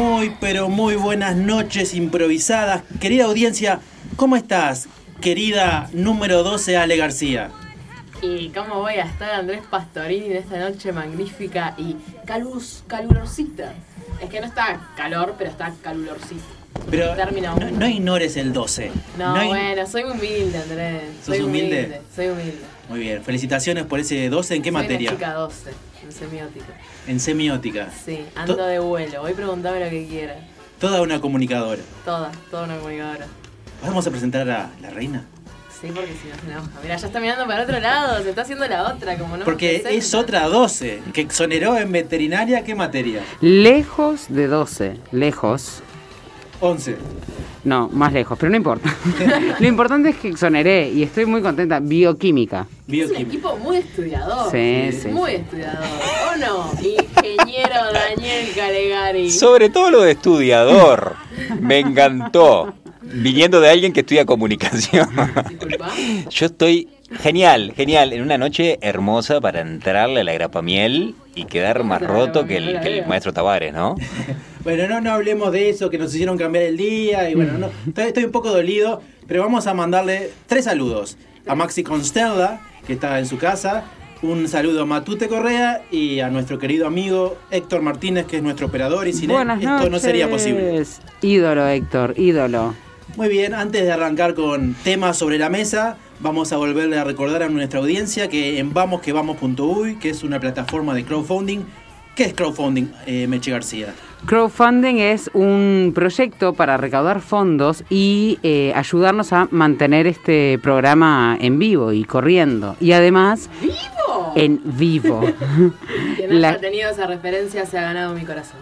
Muy, pero muy buenas noches improvisadas. Querida audiencia, ¿cómo estás? Querida número 12 Ale García. ¿Y cómo voy a estar Andrés Pastorini en esta noche magnífica y calus, calurosita? Es que no está calor, pero está calurosita. Pero no, ignores el 12. No, bueno, soy humilde, Andrés. ¿Sos Soy humilde? Soy humilde. Muy bien, felicitaciones por ese 12. ¿En qué Soy materia? Una chica 12, en semiótica. En semiótica. Sí, ando To- de vuelo. Hoy preguntame lo que quiera. Toda una comunicadora. Toda, toda una comunicadora. Vamos a presentar a la reina. Sí, porque si no se enoja. Mira, ya está mirando para otro lado, se está haciendo la otra, como no me Porque es otra 12, que exoneró en veterinaria, ¿qué materia? Lejos de 12, lejos. 11. No, más lejos, pero no importa. Lo importante es que exoneré y estoy muy contenta. Bioquímica. Es un Bioquímica. equipo muy estudiador. Sí, sí, Muy sí. estudiador. ¿O no? Ingeniero Daniel Calegari. Sobre todo lo de estudiador. Me encantó. Viniendo de alguien que estudia comunicación. Disculpa. Yo estoy genial, genial. En una noche hermosa para entrarle a la grapamiel y quedar más roto que el, que el maestro Tavares, ¿no? Bueno, no, no hablemos de eso, que nos hicieron cambiar el día y bueno, no, estoy, estoy un poco dolido, pero vamos a mandarle tres saludos. A Maxi Constella, que está en su casa, un saludo a Matute Correa y a nuestro querido amigo Héctor Martínez, que es nuestro operador y sin él esto noches. no sería posible. Ídolo, Héctor, ídolo. Muy bien, antes de arrancar con temas sobre la mesa, vamos a volverle a recordar a nuestra audiencia que en vamosquevamos.uy, que es una plataforma de crowdfunding, ¿qué es crowdfunding, eh, Meche García? Crowdfunding es un proyecto para recaudar fondos y eh, ayudarnos a mantener este programa en vivo y corriendo. Y además, ¡Vivo! en vivo. Quien La- haya tenido esa referencia se ha ganado mi corazón.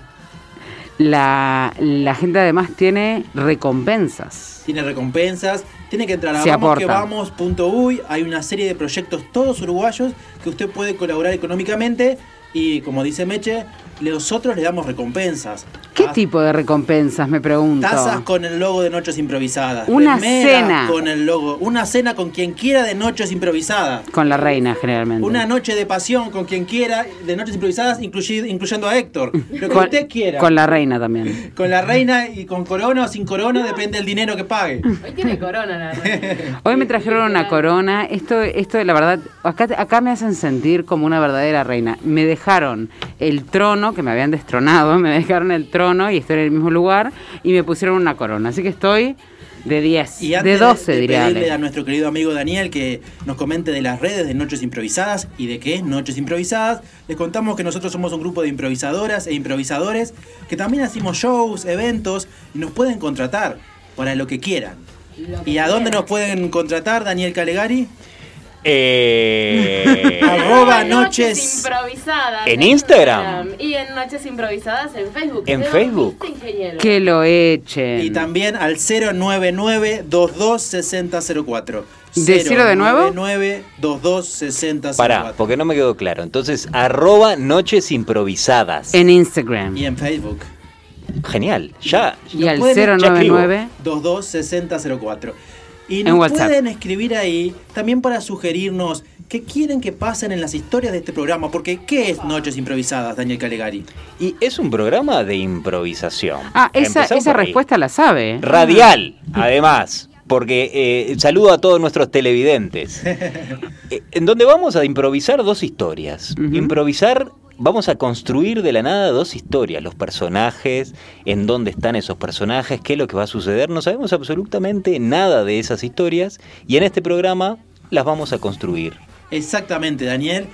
La, la gente además tiene recompensas. tiene recompensas, tiene que entrar a Se aporta. vamosquevamos.uy, hay una serie de proyectos todos uruguayos que usted puede colaborar económicamente y como dice Meche, nosotros le damos recompensas. ¿Qué tipo de recompensas, me pregunto? Tazas con el logo de Noches Improvisadas. Una cena. Con el logo. Una cena con quien quiera de Noches Improvisadas. Con la reina, generalmente. Una noche de pasión con quien quiera de Noches Improvisadas, incluyendo a Héctor. Lo que con, usted quiera. con la reina también. Con la reina y con corona o sin corona, depende del dinero que pague. Hoy tiene corona la reina. Hoy me trajeron una corona. Esto, esto la verdad, acá, acá me hacen sentir como una verdadera reina. Me dejaron el trono, que me habían destronado, me dejaron el trono y estoy en el mismo lugar y me pusieron una corona. Así que estoy de 10, Y antes de 12 de, diría. pedirle a nuestro querido amigo Daniel que nos comente de las redes de Noches Improvisadas y de qué es Noches Improvisadas, les contamos que nosotros somos un grupo de improvisadoras e improvisadores que también hacemos shows, eventos y nos pueden contratar para lo que quieran. Lo que ¿Y a dónde nos pueden contratar, Daniel Calegari? Eh, Arroba noches- improvisadas ¿En Instagram? Y en Noches Improvisadas en Facebook. ¿En ¿De Facebook? ingeniero? Que lo echen. Y también al 099-226004. Decilo de nuevo. 099-226004. Pará, porque no me quedó claro. Entonces, arroba noches improvisadas. En Instagram. Y en Facebook. Genial, ya. Y al pueden- 099. 226004. Y En nos WhatsApp. pueden escribir ahí también para sugerirnos qué quieren que pasen en las historias de este programa. Porque, ¿qué es Noches Improvisadas, Daniel Calegari? Y es un programa de improvisación. Ah, esa, esa respuesta la sabe. Radial, además. Porque eh, saludo a todos nuestros televidentes. Eh, en donde vamos a improvisar dos historias. Improvisar, vamos a construir de la nada dos historias. Los personajes, en dónde están esos personajes, qué es lo que va a suceder. No sabemos absolutamente nada de esas historias. Y en este programa las vamos a construir. Exactamente, Daniel.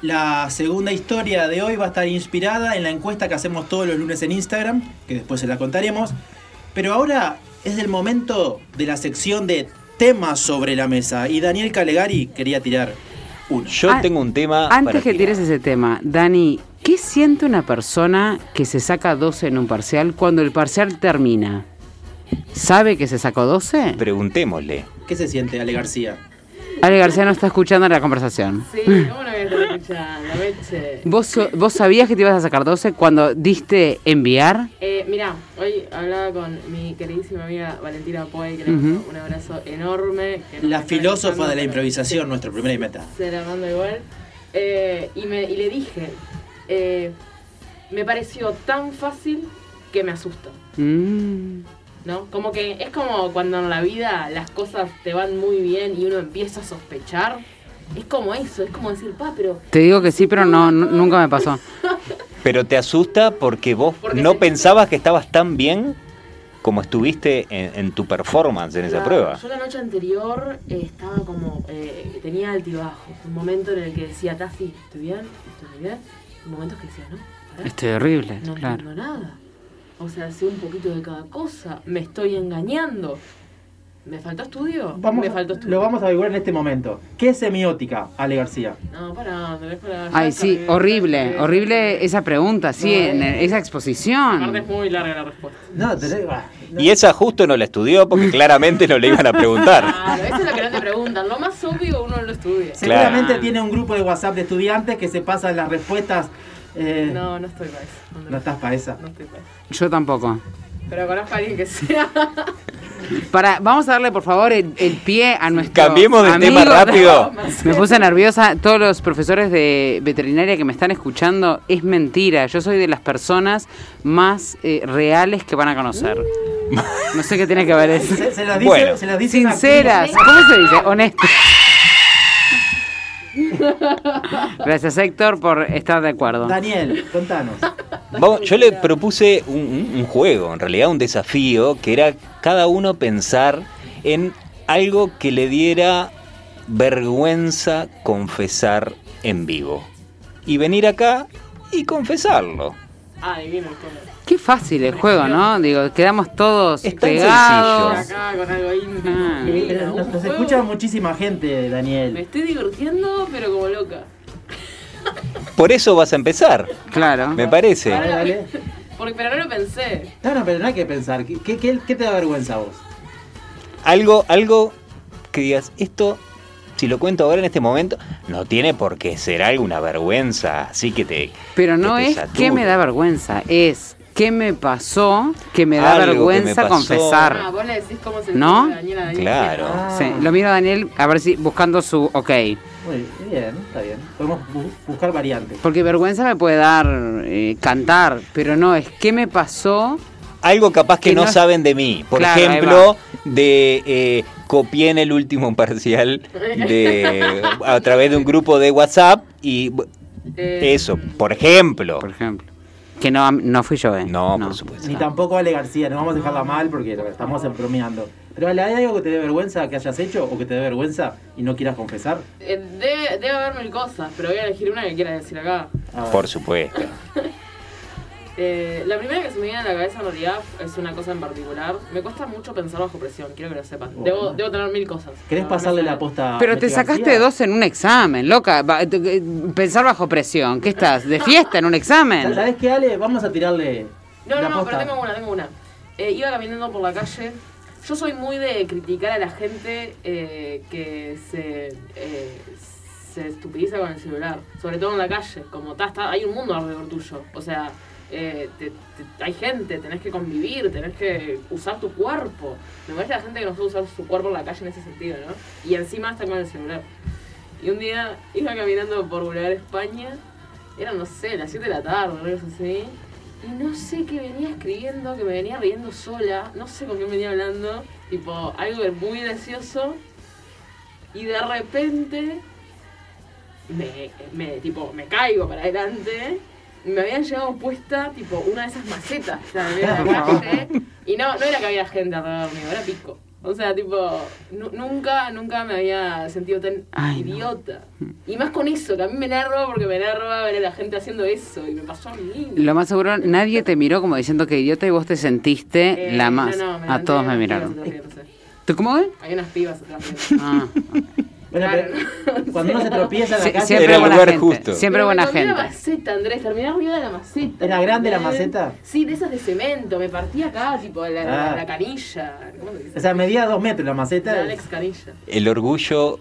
La segunda historia de hoy va a estar inspirada en la encuesta que hacemos todos los lunes en Instagram, que después se la contaremos. Pero ahora es el momento de la sección de temas sobre la mesa. Y Daniel Calegari quería tirar uno. Yo Ah, tengo un tema. Antes para que tirar. tires ese tema, Dani, ¿qué siente una persona que se saca 12 en un parcial cuando el parcial termina? ¿Sabe que se sacó 12? Preguntémosle. ¿Qué se siente, Ale García? Ale García no está escuchando la conversación. Sí, ¿cómo no voy a estar escuchando? Meche? ¿Vos, so- ¿Vos sabías que te ibas a sacar 12 cuando diste enviar? Eh, mirá, hoy hablaba con mi queridísima amiga Valentina Poy, que le mando un abrazo enorme. que La filósofa de la improvisación, nuestra primera meta. Se la mando igual. Eh, y, me, y le dije, eh, me pareció tan fácil que me asusta. Mm. ¿No? Como que es como cuando en la vida las cosas te van muy bien y uno empieza a sospechar. Es como eso, es como decir, pa, pero Te digo que sí, pero no, nu- nunca me pasó. Pero te asusta porque vos Porque no pensabas que estabas tan bien como estuviste en, en tu performance en esa prueba. Yo la noche anterior eh, estaba como, eh, tenía altibajos. Un momento en el que decía, Tafi, ¿estoy bien? ¿Estoy bien? Y momentos que decía, no, pará, Estoy horrible, no claro. entiendo nada. O sea, sé un poquito de cada cosa. Me estoy engañando. ¿Me faltó estudio? Vamos, me faltó estudio. lo vamos a averiguar en este momento. ¿Qué es semiótica, Ale García? No, pará, pará. ya Ay, sí, horrible, horrible esa pregunta, sí, en esa Aparte exposición. es muy larga la respuesta. No, te no. Y esa justo no la estudió porque claramente no le iban a preguntar. Claro, eso es lo que no te preguntan. Lo más obvio uno no lo estudia. Seguramente Claro. tiene un grupo de WhatsApp de estudiantes que se pasan las respuestas. Eh, no. No, no estoy para eso. Andrés. estás para esa. No estoy para eso. Yo tampoco. Pero conozco a alguien que sea. Para, vamos a darle por favor el, el pie a nuestro. Cambiemos de amigo. tema rápido. Me puse nerviosa. Todos los profesores de veterinaria que me están escuchando, es mentira. Yo soy de las personas más eh, reales que van a conocer. No sé qué tiene que ver eso. Se, se las dice, Bueno. se las dice Sinceras. ¿Cómo se dice? Honestas. Gracias Héctor por estar de acuerdo. Daniel, contanos. Vamos, yo le propuse un, un- juego, en realidad un desafío, que era cada uno pensar en algo que le diera vergüenza confesar en vivo. Y venir acá y confesarlo. Ah, divino el color. Qué fácil el juego, ¿no? Digo, quedamos todos Es pegados. Acá con algo íntimo. Ah. Eh, eh, nos, nos escucha muchísima gente, Me Daniel. estoy divirtiendo, pero como loca. Por eso vas a empezar, Claro. me parece. Dale, dale. Porque, pero no lo pensé. No, no, pero no hay que pensar. ¿Qué, qué, qué- qué te da vergüenza a vos? Algo, algo que digas, esto, si lo cuento ahora en este momento, no tiene por qué ser alguna vergüenza, así que te... Pero no que te es sature. que me da vergüenza, es qué me pasó que me da Algo que me vergüenza confesar. Ah, vos le decís cómo se ¿No? dice Daniela Daniela. Claro. Ah. Sí, lo miro a Daniel a ver si buscando su ok. Muy bien, está bien. Podemos bu- buscar variantes. Porque vergüenza me puede dar eh, cantar, pero no, es qué me pasó. Algo capaz que, Que no, no- saben de mí. Por Claro, ejemplo, de eh, copié en el último parcial de a través de un grupo de WhatsApp y Eh, eso, por ejemplo. Por ejemplo. Que no, no fui yo, ¿eh? No, por supuesto. Ni tampoco Ale García, no vamos a dejarla mal porque lo estamos bromeando. Pero Ale, ¿hay algo que te dé vergüenza que hayas hecho o que te dé vergüenza y no quieras confesar? eh, debe, debe haber mil cosas, pero voy a elegir una que quiera decir acá. Por supuesto. Eh, la primera que se me viene a la cabeza en realidad es una cosa en particular. Me cuesta mucho pensar bajo presión, quiero que lo sepan. Debo, debo tener mil cosas. ¿Querés No, pasarle la posta a Pero te sacaste dos en un examen, loca. Te- eh, Pensar bajo presión. ¿Qué estás? ¿De fiesta en un examen? ¿Sabés qué, Ale? Vamos a tirarle No, la no, pero tengo una, tengo una. Eh, iba caminando por la calle. Yo soy muy de criticar a la gente eh, que se, eh, se estupidiza con el celular. Sobre todo en la calle. Como está, hay un mundo alrededor tuyo. O sea, eh, hay gente, tenés que convivir, tenés que usar tu cuerpo. Me molesta la gente que no sabe usar su cuerpo en la calle en ese sentido, ¿no? Y encima está con el celular. Y un día iba caminando por Boulevard España, era, no sé, las 7 de la tarde, algo así. Y no sé qué venía escribiendo, que me venía riendo sola, no sé con quién venía hablando, tipo, algo muy gracioso. Y de repente me, tipo, me caigo para adelante. Me habían llevado puesta, tipo, una de esas macetas la calle. Y no, no era que había gente alrededor mío, era pico. O sea, tipo, nu- nunca, nunca me había sentido tan Ay, no. idiota. Y más con eso, que a mí me enerva porque me enerva ver a la gente haciendo eso. Y me pasó a mí. Lo más seguro, nadie te miró como diciendo que idiota y vos te sentiste Eh, la más. no, no, me a todos me miraron. ¿Tú cómo ves? Hay unas pibas atrás. Ah, Bueno, pero cuando uno se tropieza en la calle, siempre Era el buena lugar gente. justo. Siempre Pero buena comí la gente. maceta, Andrés, terminé arriba de la maceta. ¿Era grande la maceta? Sí, de esas de cemento, me partí acá, tipo, la, la- Ah. la canilla. ¿Cómo se dice? o sea, medía dos metros la maceta. La Alex Canilla. El orgullo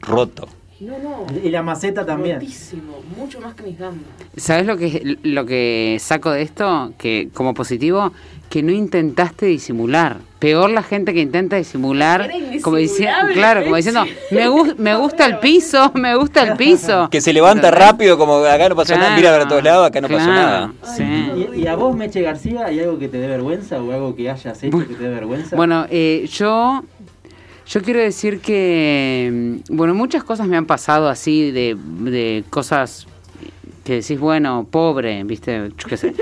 roto. No, no. Y la maceta también. Rotísimo, mucho más que mis gambas. ¿Sabes lo que, lo que saco de esto? Que como positivo, que no intentaste disimular. Peor la gente que intenta disimular, Era como diciendo, claro, como diciendo, me, gu- me gusta el piso, me gusta el piso. Que se levanta rápido, como acá no pasó nada, mira para todos lados, acá no pasó nada. sí. ¿Y, y a vos, Meche García, hay algo que te dé vergüenza o algo que hayas hecho que te dé vergüenza? Bueno, eh, yo, yo quiero decir que, mm, bueno, muchas cosas me han pasado así, de, de cosas que decís, bueno, pobre, viste, yo qué sé.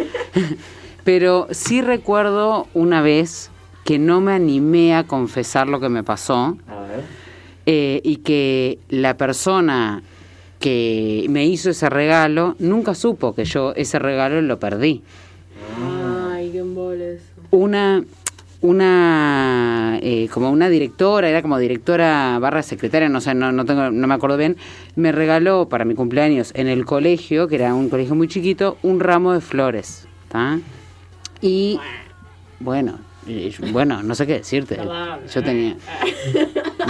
Pero sí recuerdo una vez que no me animé a confesar lo que me pasó A ver. eh, y que la persona que me hizo ese regalo nunca supo que yo ese regalo lo perdí Ay, qué embole eso. una una eh, como una directora era como directora barra secretaria no sé no, no tengo no me acuerdo bien me regaló para mi cumpleaños en el colegio que era un colegio muy chiquito un ramo de flores ¿tá? y bueno eh, bueno no sé qué decirte yo tenía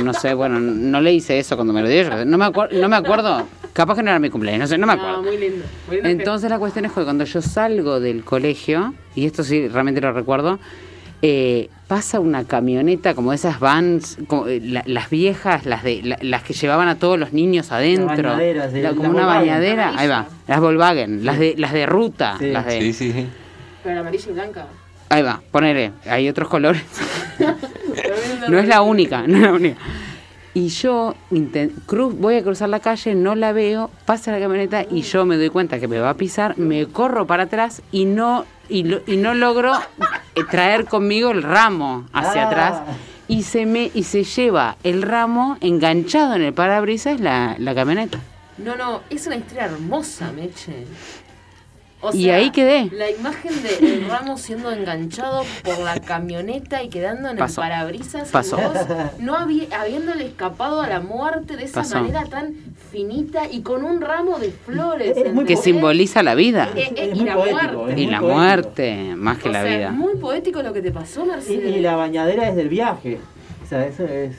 no sé bueno no le hice eso cuando me lo dio yo no me acuerdo no me acuerdo capaz que no era mi cumpleaños no sé no me acuerdo No, muy lindo. Muy lindo entonces la cuestión es que cuando yo salgo del colegio, y esto sí realmente lo recuerdo, eh, pasa una camioneta como esas vans, como, eh, la- las viejas, las de la- las que llevaban a todos los niños adentro, de- La- como una Volkswagen. bañadera, ahí va, las Volkswagen, las de las de ruta, Sí. las de, Sí, sí, sí. Pero la amarilla y blanca. ahí va, ponele, hay otros colores. No es la única, no es la única. Y yo cruz, voy a cruzar la calle, no la veo, pasa la camioneta y yo me doy cuenta que me va a pisar, me corro para atrás y no y, lo- y no logro eh, traer conmigo el ramo hacia Ah. atrás y se me y se lleva el ramo enganchado en el parabrisas la, la camioneta. No, no, es una historia hermosa, Meche. O Y ahí quedé. La imagen de el ramo siendo enganchado por la camioneta y quedando en Pasó. el parabrisas. y Pasó. vos no habi- habiéndole escapado a la muerte de esa Pasó. manera tan finita y con un ramo de flores. Es. Que simboliza la vida Es y la poético, muerte. y la poético. muerte más que O la sea, vida. Muy poético lo que te pasó, Y, Mercedes. y la bañadera es del viaje. O sea, eso es.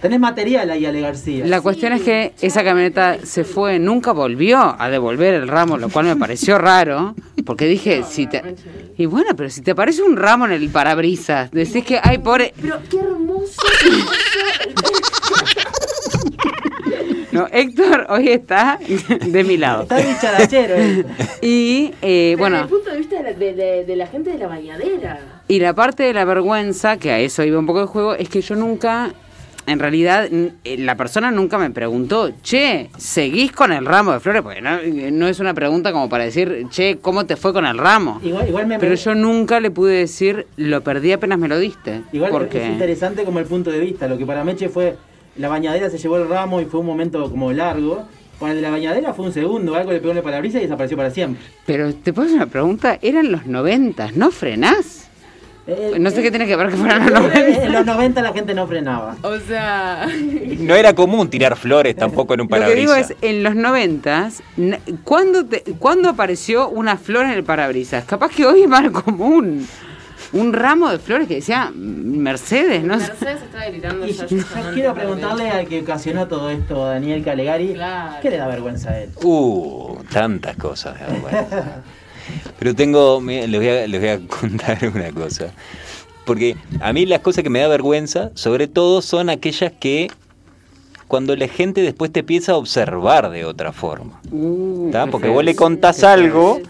Tenés material ahí, Ale García. La cuestión es que esa camioneta se fue, nunca volvió a devolver el ramo, lo cual me pareció raro, porque dije, si te... Y bueno, pero si te aparece un ramo en el parabrisas, decís que, ay, pobre... Pero qué hermoso. No, Héctor hoy está de mi lado. Está dicharachero. esto. Y, eh, Desde bueno, el punto de vista de la, de- de- de la gente de la bañadera. y la parte de la vergüenza, que a eso iba un poco de juego, es que yo nunca... En realidad, eh, la persona nunca me preguntó, che, ¿seguís con el ramo de flores? Porque no, no es una pregunta como para decir, che, ¿cómo te fue con el ramo? Igual, igual me Pero yo nunca le pude decir, lo perdí apenas me lo diste. Igual es porque interesante como el punto de vista. Lo que para Meche fue. La bañadera se llevó el ramo y fue un momento como largo. Para el de la bañadera fue un segundo, algo le pegó en el parabrisas y desapareció para siempre. Pero te puedo hacer una pregunta, eran los noventas, ¿no frenás? Eh, No sé eh, qué tiene que ver que fueran los eh, noventas. En los 90 la gente no frenaba. O sea. No era común tirar flores tampoco en un Lo que digo parabrisas. es, en los noventas, na- ¿cuándo, te- ¿cuándo apareció una flor en el parabrisas? Capaz que hoy es más común. Un ramo de flores que decía Mercedes, ¿no? Mercedes está gritando Y ya. yo, quiero preguntarle al que ocasionó todo esto, Daniel Calegari, Claro. ¿qué le da vergüenza a él? Uh, tantas cosas. da vergüenza. Pero tengo, les voy, a, les voy a contar una cosa. Porque a mí las cosas que me da vergüenza, sobre todo, son aquellas que cuando la gente después te empieza a observar de otra forma. Uh, Porque vos le contás algo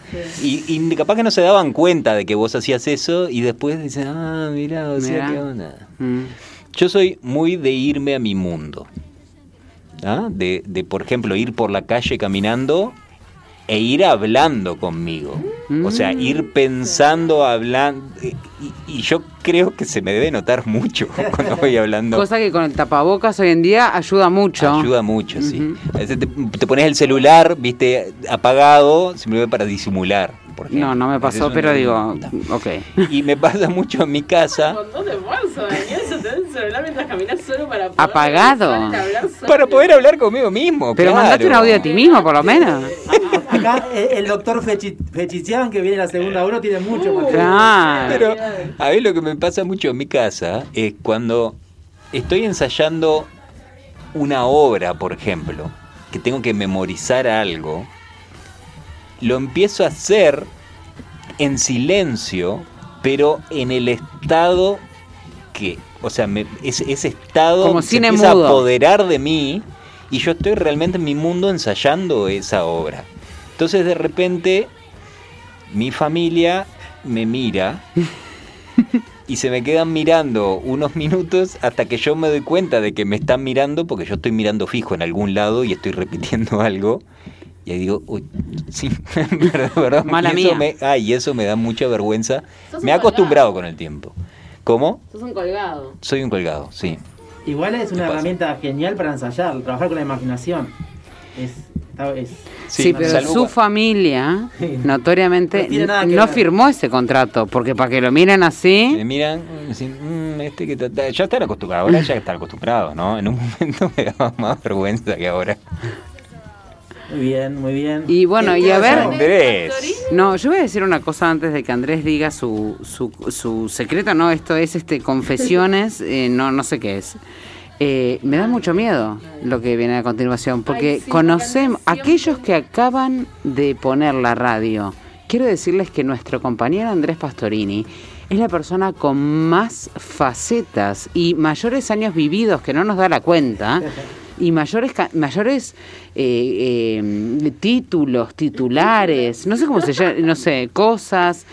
y, y capaz que no se daban cuenta de que vos hacías eso y después dicen, ah, mira, o sea, Mirá. qué onda. Mm. Yo soy muy de irme a mi mundo. ¿Ah? De, de, por ejemplo, ir por la calle caminando e ir hablando conmigo. O sea, Mm. ir pensando, hablando. Y, y yo creo que se me debe notar mucho cuando voy hablando. Cosa que con el tapabocas hoy en día ayuda mucho. Ayuda mucho, sí. Ujú. A veces te, te pones el celular, viste, apagado, simplemente para disimular. No, no me pasó, es pero digo, ok. Y me pasa mucho en mi casa. Un montón de esfuerzo, Daniel. Se te da el celular mientras caminas solo para poder Apagado. hablar solo. Para poder hablar conmigo mismo. Pero claro. mandate un audio a ti mismo, por lo menos. Acá eh, el doctor Fechi- Fechizian, que viene en la segunda uno, tiene mucho Uh, más. Claro. Pero a mí lo que me pasa mucho en mi casa es cuando estoy ensayando una obra, por ejemplo, que tengo que memorizar algo, lo empiezo a hacer en silencio, pero en el estado que, o sea, me- ese, ese estado Como se empieza mudo. a apoderar de mí y yo estoy realmente en mi mundo ensayando esa obra. Entonces de repente mi familia me mira y se me quedan mirando unos minutos hasta que yo me doy cuenta de que me están mirando porque yo estoy mirando fijo en algún lado y estoy repitiendo algo. Y ahí digo, uy, sí, perdón, perdón. Mala y eso mía. Me, ay, eso me da mucha vergüenza. Me he acostumbrado colgado. con el tiempo. ¿Cómo? Sos un colgado. Soy un colgado, sí. Igual es una herramienta genial para ensayar, trabajar con la imaginación. Es, está- es- Sí, pero su familia notoriamente No firmó ese contrato, porque para que lo miren Me así, miran, mm, dicen, "Mm, este que ta- ta-". ya están acostumbrados, ahora ya están acostumbrados, ¿no? En un momento me daba más vergüenza que ahora. muy bien, muy bien. y bueno, ¿Qué- y a ver? Andrés. no, yo voy a decir una cosa antes de que Andrés diga su, su, su secreto, no, esto es este confesiones, eh, no, no sé qué es. Eh, me da mucho miedo lo que viene a continuación, porque Ay, sí, conocemos aquellos que acaban de poner la radio. Quiero decirles que nuestro compañero Andrés Pastorini es la persona con más facetas y mayores años vividos que no nos da la cuenta y mayores mayores eh, eh, títulos, titulares, no sé cómo se llama, no sé, cosas,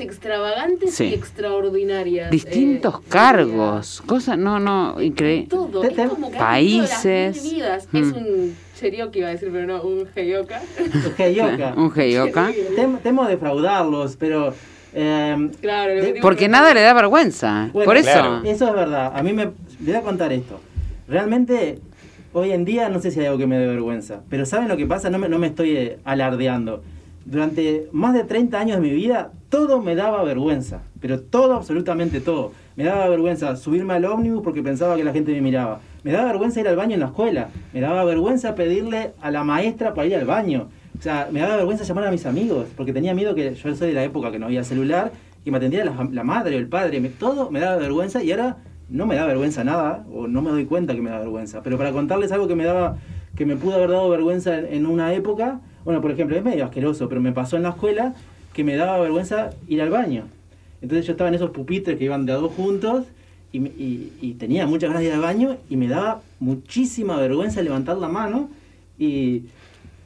Extravagantes Sí. y extraordinarias. distintos eh, cargos, cosas, no, no, increíble. Todo. Es como que las Países. vidas. Mm. Es un cherokee, iba a decir, pero no, un heyoka. Ok, Yoka. Un heyoka. Tem- temo defraudarlos, pero. eh, Claro, Porque que- nada le da vergüenza. Bueno, Por eso. claro. Eso es verdad. A mí me. Voy a contar esto. Realmente, hoy en día no sé si hay algo que me dé vergüenza. Pero ¿saben lo que pasa? No me, no me estoy eh, alardeando. Durante más de 30 años de mi vida, todo me daba vergüenza. Pero todo, absolutamente todo. Me daba vergüenza subirme al ómnibus porque pensaba que la gente me miraba. Me daba vergüenza ir al baño en la escuela. Me daba vergüenza pedirle a la maestra para ir al baño. O sea, me daba vergüenza llamar a mis amigos porque tenía miedo que yo soy de la época que no había celular y me atendiera la, madre o el padre. Todo me daba vergüenza y ahora no me da vergüenza nada o no me doy cuenta que me da vergüenza. Pero para contarles algo que me daba que me pudo haber dado vergüenza en, en una época, bueno, por ejemplo, es medio asqueroso, pero me pasó en la escuela que me daba vergüenza ir al baño. Entonces yo estaba en esos pupitres que iban de a dos juntos y, me- y- y tenía muchas ganas de ir al baño y me daba muchísima vergüenza levantar la mano y,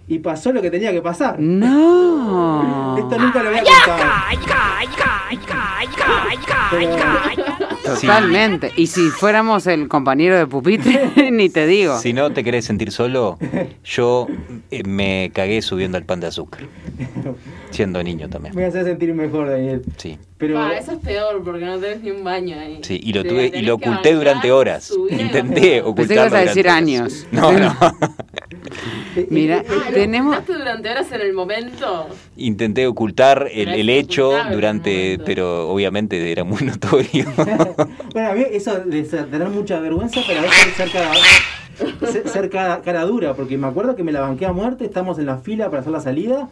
y pasó lo que tenía que pasar. No. Esto nunca lo había contado. Totalmente. Y si fuéramos el compañero de pupitre, ni te digo. Si no te querés sentir solo, yo eh, me cagué subiendo al pan de azúcar. Siendo niño también. Me hace sentir mejor, Daniel. Sí. Pero Ah, eso es peor porque no tenés ni un baño ahí. Sí, y lo tuve y lo oculté durante horas. Intenté ocultarlo. Pensé que ibas a decir durante años. horas. No, no. Mira, Ah, ¿lo tenemos. durante horas en el momento? Intenté ocultar el, hecho durante, pero obviamente era muy notorio. bueno, a mí eso de tener mucha vergüenza, pero a veces ser cara, ser, ser cara, cara dura, porque me acuerdo que me la banqué a muerte, estamos en la fila para hacer la salida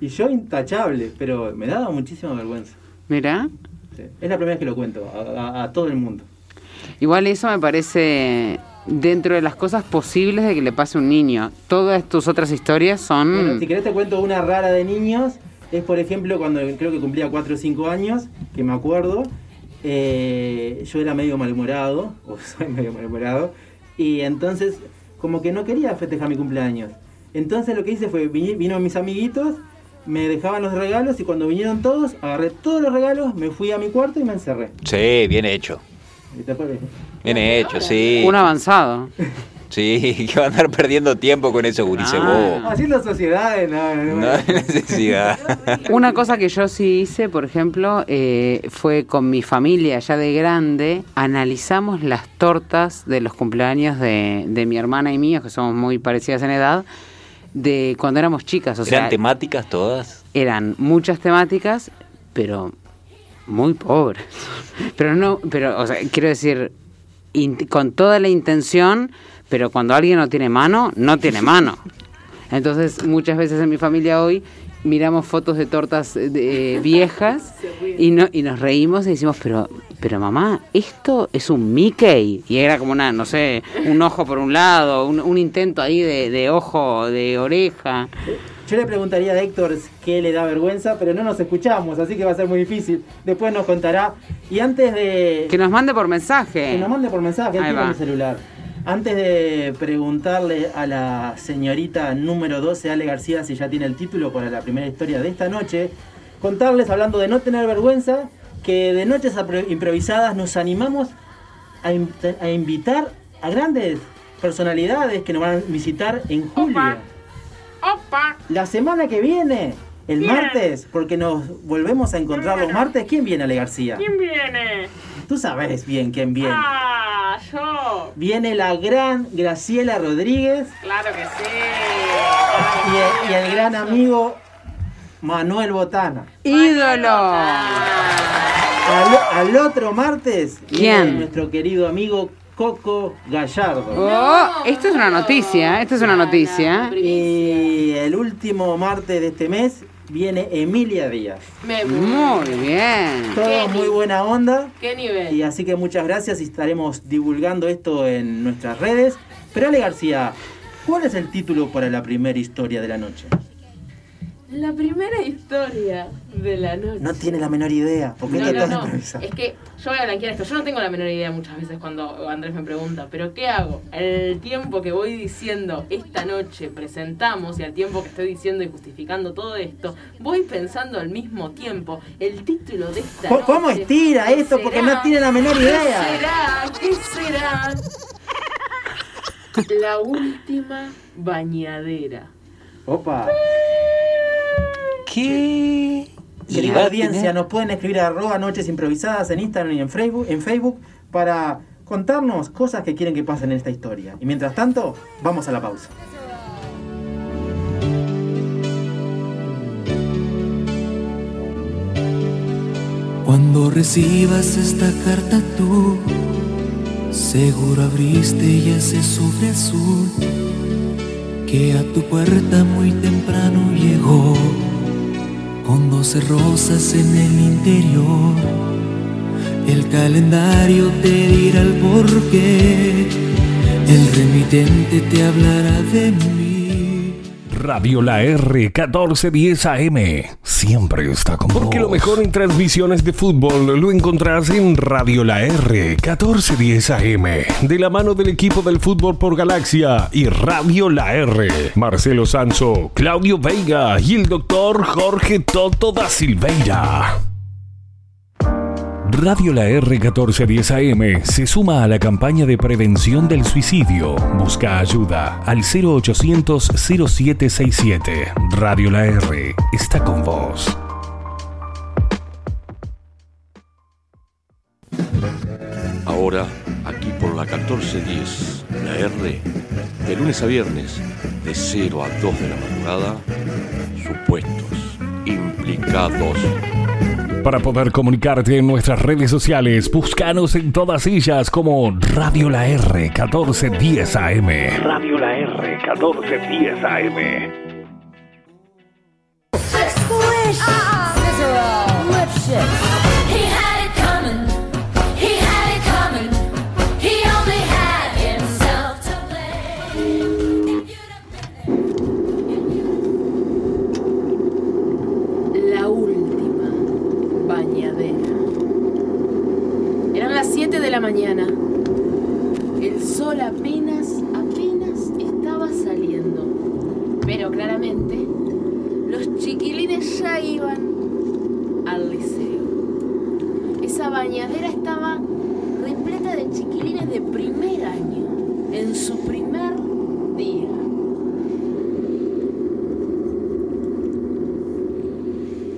y yo intachable, pero me daba muchísima vergüenza. Mira. Sí. Es la primera vez que lo cuento a, a- a todo el mundo. Igual eso me parece dentro de las cosas posibles de que le pase a un niño. Todas tus otras historias son... Bueno, si querés te cuento una rara de niños. Es por ejemplo cuando creo que cumplía 4 o 5 años, que me acuerdo, eh, yo era medio malhumorado, o soy medio malhumorado, y entonces como que no quería festejar mi cumpleaños. Entonces lo que hice fue, vino mis amiguitos, me dejaban los regalos y cuando vinieron todos, agarré todos los regalos, me fui a mi cuarto y me encerré. Sí, bien hecho. Bien hecho, sí. Un avanzado. Sí, que va a andar perdiendo tiempo con eso, gurice Ah. Haciendo sociedades, no, no, no. No hay necesidad. Una cosa que yo sí hice, por ejemplo, eh, fue con mi familia ya de grande, analizamos las tortas de los cumpleaños de, de mi hermana y míos, que somos muy parecidas en edad, de cuando éramos chicas. O sea, ¿Eran temáticas todas? eran muchas temáticas, pero muy pobres. Pero no, pero, o sea, quiero decir, con toda la intención, pero cuando alguien no tiene mano, no tiene mano. Entonces, muchas veces en mi familia hoy miramos fotos de tortas eh, de- viejas y no y nos reímos y decimos, pero pero mamá, esto es un Mickey. Y era como una, no sé, un ojo por un lado, un, un intento ahí de, de ojo, de oreja. Yo le preguntaría a Héctor qué le da vergüenza, pero no nos escuchamos, así que va a ser muy difícil. Después nos contará. Y antes de. Que nos mande por mensaje. Que nos mande por mensaje, aquí con mi celular. Antes de preguntarle a la señorita número 12, Ale García, si ya tiene el título para la primera historia de esta noche, contarles, hablando de no tener vergüenza, que de noches apro- improvisadas nos animamos a, in- a invitar a grandes personalidades que nos van a visitar en julio. ¡Opa! La semana que viene, el Bien. martes, porque nos volvemos a encontrar los martes, ¿quién viene, Ale García? ¿Quién viene? Tú sabes bien quién viene. ¡Ah! Yo. Viene la gran Graciela Rodríguez Claro que sí. y el, y el gran amigo Manuel Botana. ¡Ídolo! Al, al otro martes viene ¿Quién? nuestro querido amigo Coco Gallardo. Oh, esto es una noticia, esto es una noticia. Y el último martes de este mes viene Emilia Díaz. Me Muy bien. Todo muy buena onda. ¿Qué nivel? Y así que muchas gracias y estaremos divulgando esto en nuestras redes. Pero Ale García, ¿cuál es el título para la primera historia de la noche? La primera historia de la noche. No tiene la menor idea. ¿Por qué No, no, no. Es que yo voy a blanquear esto. Yo no tengo la menor idea muchas veces cuando Andrés me pregunta, pero ¿qué hago? El tiempo que voy diciendo esta noche presentamos y al tiempo que estoy diciendo y justificando todo esto, voy pensando al mismo tiempo el título de esta ¿Cómo- noche. cómo estira ¿Qué esto? Porque no tiene la menor idea. ¿Qué será? ¿Qué será? La última bañadera. Opa. ¿Qué? Y Querida audiencia, tener- nos pueden escribir a arroba noches improvisadas en Instagram y en Facebook, en Facebook para contarnos cosas que quieren que pasen en esta historia. Y mientras tanto, vamos a la pausa. Cuando recibas esta carta tú, seguro abriste ya ese sobre azul que a tu puerta muy temprano llegó, con doce rosas en el interior. El calendario te dirá el porqué, el remitente te hablará de mí. Radio La R 1410 AM siempre está con Porque lo mejor en transmisiones de fútbol lo encontrás en Radio La R 1410 AM de la mano del equipo del fútbol por Galaxia y Radio La R. Marcelo Sanso, Claudio Veiga y el doctor Jorge Toto da Silveira. Radio La R 1410 AM se suma a la campaña de prevención del suicidio. Busca ayuda al 0800 0767. Radio La R está con vos. Ahora, aquí por la 1410, la R, de lunes a viernes, de 0 a 2 de la madrugada, supuestos, implicados. Para poder comunicarte en nuestras redes sociales, búscanos en todas ellas como Radio La R 1410 AM. Radio La R 1410 AM. Had la mañana. El sol apenas, apenas estaba saliendo. Pero claramente, los chiquilines ya iban al liceo. Esa bañadera estaba repleta de chiquilines de primer año, en su primer día.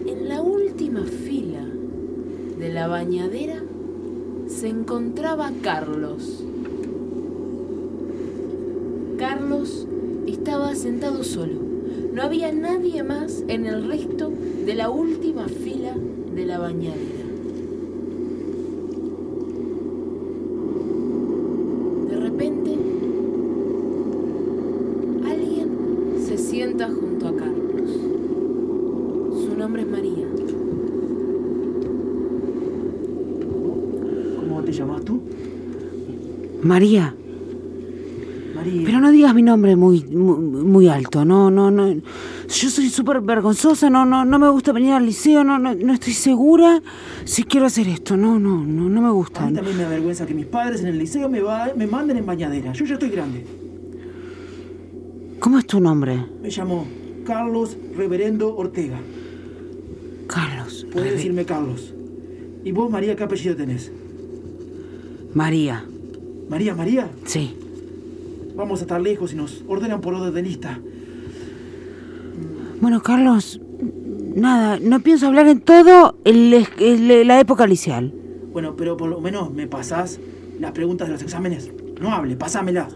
En la última fila de la bañadera se encontraba Carlos. Carlos estaba sentado solo. No había nadie más en el resto de la última fila de la bañadera. De repente, alguien se sienta junto a Carlos. Su nombre es María. María. María. Pero no digas mi nombre muy, muy, muy alto, no, no, no. Yo soy súper vergonzosa, no, no, no me gusta venir al liceo, no, no, no estoy segura si quiero hacer esto, no, no, no, no me A gusta. mí también me da vergüenza que mis padres en el liceo me, va- me manden en bañadera. Yo ya estoy grande. ¿Cómo es tu nombre? Me llamo Carlos Reverendo Ortega. Carlos. Puedes decirme Carlos. ¿Y vos, María, qué apellido tenés? María, María, María. sí. Vamos a estar lejos y nos ordenan por orden de lista. Bueno, Carlos, nada, no pienso hablar en todo el- el- la época liceal. Bueno, pero por lo menos me pasás las preguntas de los exámenes. No hable, pasámelas.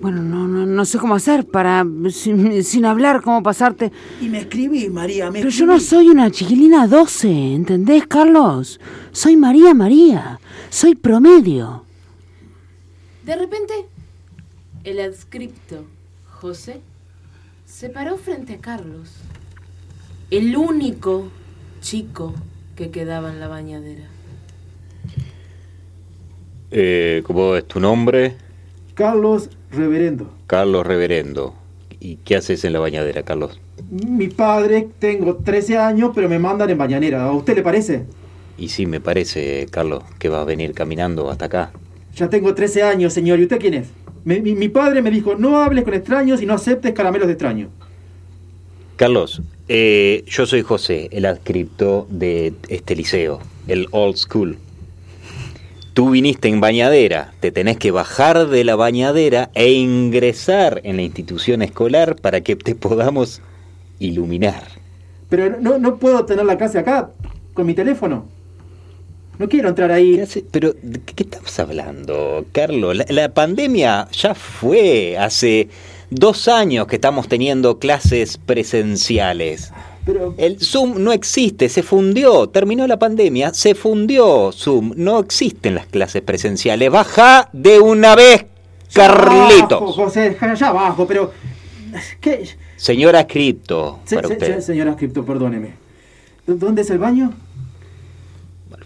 Bueno, no, no, no sé cómo hacer para, sin, sin hablar, cómo pasarte. Y me escribís, María, me Pero yo no soy una chiquilina 12, ¿entendés, Carlos? Soy María María, soy promedio. De repente, el adscripto José se paró frente a Carlos, el único chico que quedaba en la bañadera. Eh, ¿Cómo es tu nombre? Carlos Reverendo. Carlos Reverendo. ¿Y qué haces en la bañadera, Carlos? Mi padre, tengo 13 años, pero me mandan en bañanera. ¿A usted le parece? Y sí, me parece, Carlos, que vas a venir caminando hasta acá. Ya tengo 13 años, señor. ¿Y usted quién es? Me- mi, mi padre me dijo, no hables con extraños y no aceptes caramelos de extraño. Carlos, eh, yo soy José, el adscripto de este liceo, el Old School. Tú viniste en bañadera, te tenés que bajar de la bañadera e ingresar en la institución escolar para que te podamos iluminar. Pero no, no puedo tener la clase acá, con mi teléfono. No quiero entrar ahí. ¿Qué hace- Pero, ¿de qué estamos hablando, Carlos? La, la pandemia ya fue hace dos años que estamos teniendo clases presenciales. Pero, El Zoom no existe, se fundió, terminó la pandemia, se fundió Zoom, no existen las clases presenciales. Baja de una vez, ya abajo, Carlitos. José, ya abajo, pero... ¿Qué? Señora Cripto, Se- para se- usted, se- señora Cripto, perdóneme. ¿Dó- ¿Dónde es el baño?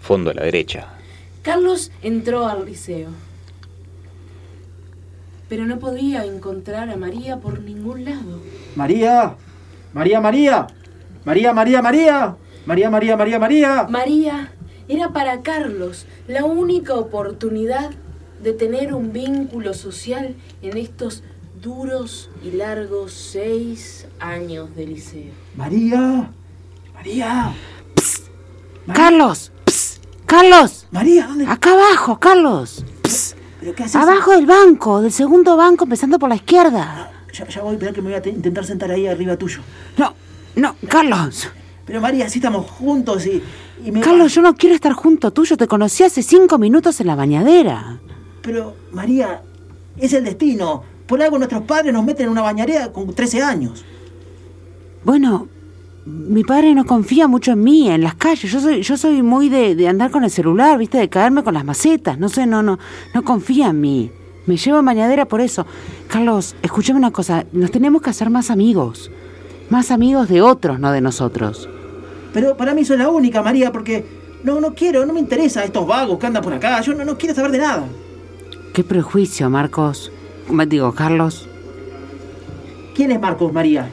Fondo a la derecha. Carlos entró al liceo, pero no podía encontrar a María por ningún lado. María, María, María, María, María, María, María, María, María, María. María era para Carlos la única oportunidad de tener un vínculo social en estos duros y largos seis años de liceo. María, María, ps, Carlos, María, ¿dónde? acá abajo, Carlos. ¿Pero qué haces? Abajo del banco, del segundo banco, empezando por la izquierda. Ya, ya voy, que me voy a te- intentar sentar ahí arriba tuyo. No, no, Carlos. Pero María, así estamos juntos y, y me... Carlos, yo no quiero estar junto tuyo. Te conocí hace cinco minutos en la bañadera. Pero, María, es el destino. Por algo nuestros padres nos meten en una bañarea con 13 años. Bueno, mi padre no confía mucho en mí, en las calles. Yo soy, yo soy muy de, de andar con el celular, viste, de caerme con las macetas. No sé, no, no, no confía en mí. Me llevo en bañadera por eso. Carlos, escúchame una cosa. Nos tenemos que hacer más amigos. Más amigos de otros, no de nosotros. Pero para mí soy la única, María, porque no, no quiero, no me interesa estos vagos que andan por acá. Yo no, no quiero saber de nada. Qué prejuicio, Marcos. Me digo, Carlos. ¿Quién es Marcos, María?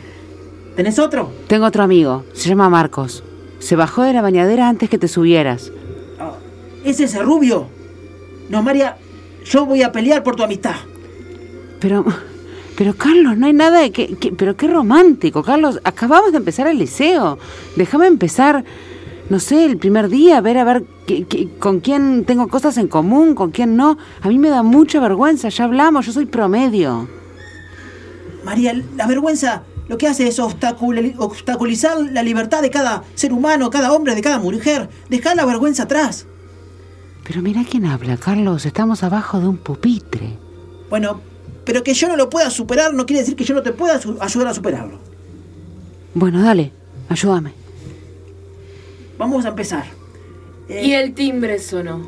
¿Tenés otro? Tengo otro amigo. Se llama Marcos. Se bajó de la bañadera antes que te subieras. Ah, ¿Es ese rubio? No, María, yo voy a pelear por tu amistad. Pero, pero Carlos, no hay nada de que, que- Pero qué romántico, Carlos. Acabamos de empezar el liceo. Déjame empezar, no sé, el primer día, ver a ver qué- qué- con quién tengo cosas en común, con quién no. A mí me da mucha vergüenza, ya hablamos, yo soy promedio. María, la vergüenza lo que hace es obstaculi- obstaculizar la libertad de cada ser humano, cada hombre, de cada mujer. Dejar la vergüenza atrás. Pero mira quién habla, Carlos. Estamos abajo de un pupitre. Bueno, pero que yo no lo pueda superar no quiere decir que yo no te pueda ayudar a superarlo. Bueno, dale, ayúdame. Vamos a empezar. Eh, Y el timbre sonó.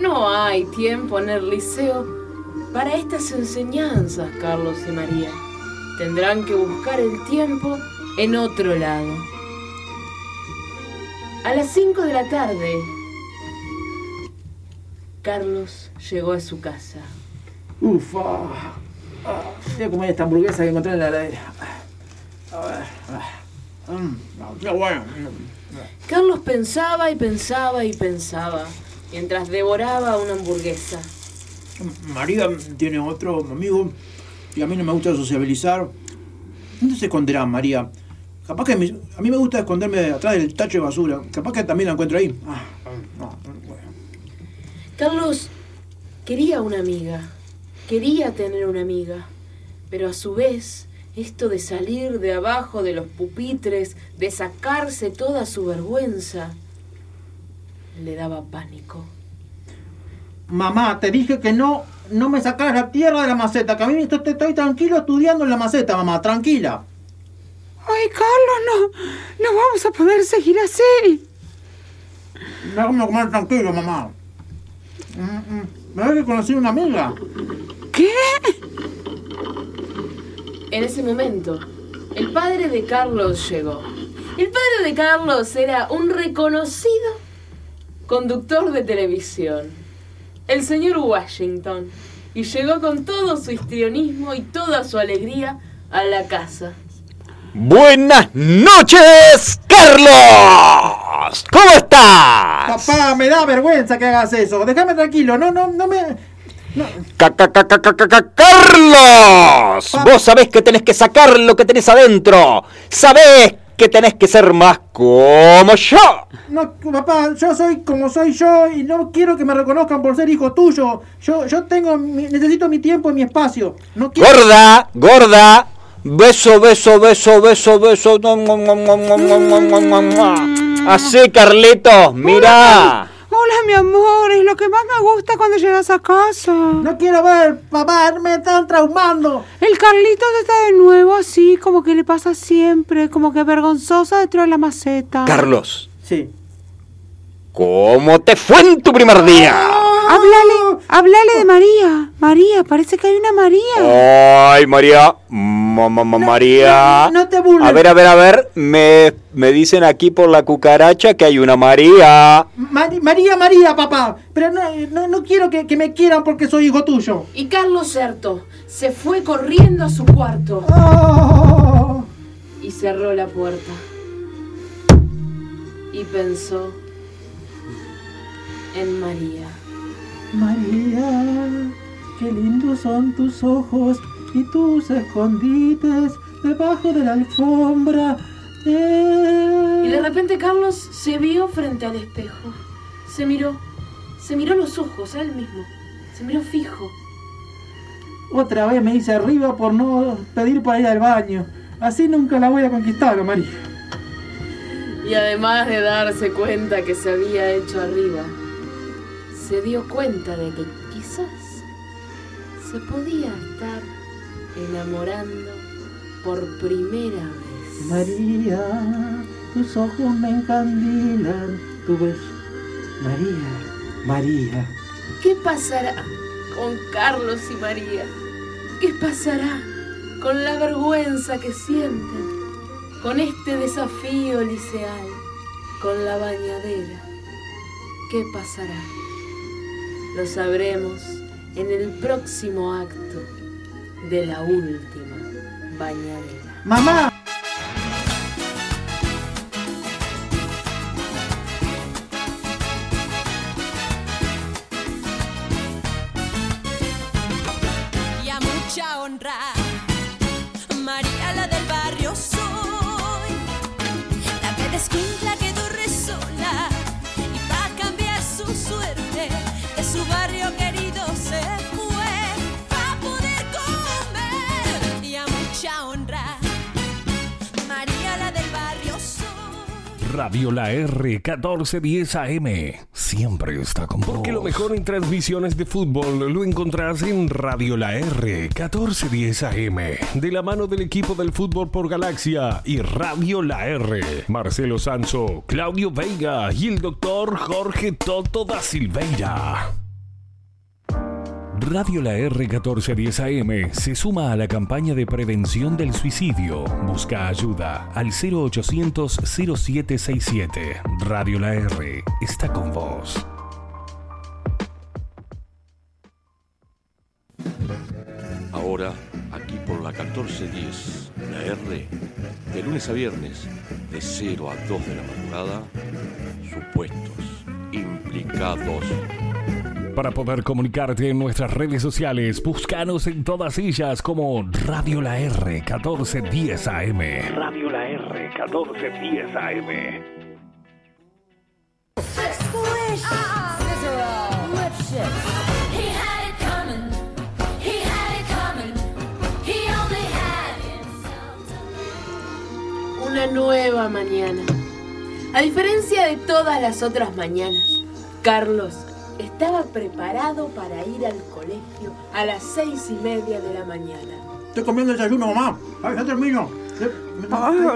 No hay tiempo en el liceo para estas enseñanzas, Carlos y María. Tendrán que buscar el tiempo en otro lado. A las 5 de la tarde, Carlos llegó a su casa. Uf, ah, ah, voy a comer esta hamburguesa que encontré en la heladera. A ver, ah, mm, qué bueno. Carlos pensaba y pensaba y pensaba mientras devoraba una hamburguesa. María tiene otro amigo y a mí no me gusta sociabilizar. ¿Dónde se esconderá María? Capaz que me- a mí me gusta esconderme atrás del tacho de basura. Capaz que también la encuentro ahí. Ah, no, bueno. Carlos quería una amiga, quería tener una amiga, pero a su vez esto de salir de abajo de los pupitres, de sacarse toda su vergüenza, le daba pánico. Mamá, te dije que no, no me sacaras la tierra de la maceta, que a mí estoy, estoy tranquilo estudiando en la maceta, mamá, tranquila. Ay, Carlos, no, no vamos a poder seguir así. Déjame comer tranquilo, mamá. Mm, mm. ¿Me ves que conocí una amiga? ¿Qué? En ese momento, el padre de Carlos llegó. El padre de Carlos era un reconocido conductor de televisión, el señor Washington, y llegó con todo su histrionismo y toda su alegría a la casa. Buenas noches, Carlos. ¿Cómo estás? Papá, me da vergüenza que hagas eso. Déjame tranquilo, no, no, no me. Ca- ca- ca- ca- ca- ca- ca- Carlos, vos sabés que tenés que sacar lo que tenés adentro. Sabés que tenés que ser más como yo. No, papá, yo soy como soy yo y no quiero que me reconozcan por ser hijo tuyo. Yo, yo tengo, necesito mi tiempo y mi espacio. No quiero... Gorda, gorda. Beso, beso, beso, beso, beso. Así, Carlitos, mira. Hola, mi amor, es lo que más me gusta cuando llegas a casa. No quiero ver, papá, me están traumando. El Carlitos está de nuevo así, como que le pasa siempre, como que vergonzosa dentro de la maceta. Carlos, Sí. ¿cómo te fue en tu primer día? Háblale, háblale de María. María, parece que hay una María. Ay, María. Ma- ma- ma- María. no te burles. A ver, a ver, a ver. Me, me dicen aquí por la cucaracha que hay una María. María, María, papá. Pero no, no, no quiero que, que me quieran porque soy hijo tuyo. Y Carlos Certo se fue corriendo a su cuarto Oh. y cerró la puerta. Y pensó en María. María, qué lindos son tus ojos y tus escondites debajo de la alfombra. Eh. Y de repente Carlos se vio frente al espejo. Se miró. Se miró los ojos a él mismo. Se miró fijo. Otra vez me hice arriba por no pedir para ir al baño. Así nunca la voy a conquistar, María. Y además de darse cuenta que se había hecho arriba, se dio cuenta de que quizás se podía estar enamorando por primera vez. María, tus ojos me encandilan, tu beso. María, María. ¿Qué pasará con Carlos y María? ¿Qué pasará con la vergüenza que sienten? Con este desafío liceal, con la bañadera. ¿Qué pasará? Lo sabremos en el próximo acto de la última bañadera. Mamá. Radio La R 1410 AM. Siempre está con Porque lo mejor en transmisiones de fútbol lo encontrás en Radio La R 1410 AM. De la mano del equipo del fútbol por Galaxia y Radio La R. Marcelo Sancho, Claudio Veiga y el doctor Jorge Toto da Silveira. Radio La R1410 AM se suma a la campaña de prevención del suicidio. Busca ayuda al 0800 0767. Radio La R está con vos. Ahora, aquí por la 1410, la R, de lunes a viernes, de 0 a 2 de la madrugada, supuestos, implicados para poder comunicarte en nuestras redes sociales, búscanos en todas ellas como Radio La R 1410 AM. Radio La R 1410 AM. He had it coming. He had it coming. He only had himself to Una nueva mañana. A diferencia de todas las otras mañanas, Carlos estaba preparado para ir al colegio a las seis y media de la mañana. Estoy comiendo desayuno, mamá. Ay, ya termino. Eh,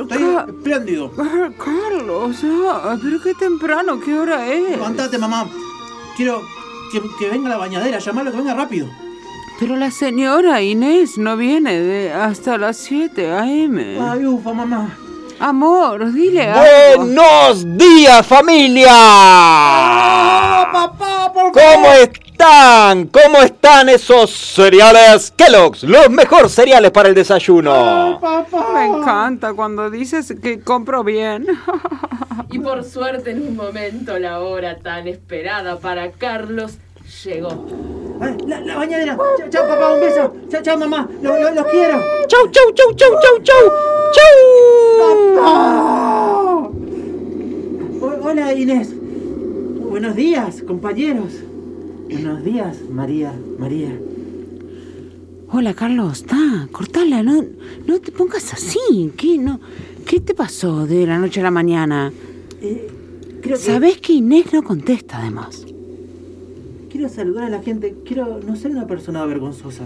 Estoy espléndido. Carlos, ah, pero qué temprano, ¿qué hora es? Levantate, mamá. Quiero que, que venga la bañadera. Llamalo que venga rápido. Pero la señora Inés no viene de hasta las 7 a.m. Ay, ufa, mamá. Amor, dile algo. ¡Buenos días, familia! papá, por ¿Cómo están? ¿Cómo están esos cereales Kellogg's? Los mejores cereales para el desayuno. Me encanta cuando dices que compro bien. Y por suerte en un momento la hora tan esperada para Carlos llegó. Ay, la, la bañadera. Chao, chao, papá, un beso. Chao, chao, mamá. Lo- lo- los quiero. Chau, chau, chau, chau, chau, chau. Chau. ¡Oh! O- Hola, Inés. Buenos días, compañeros. Buenos días, María, María. Hola, Carlos, está, cortala, no, no te pongas así. ¿Qué, no, ¿Qué te pasó de la noche a la mañana? Eh, creo que Sabés que Inés no contesta, además. Quiero saludar a la gente. Quiero no ser una persona vergonzosa.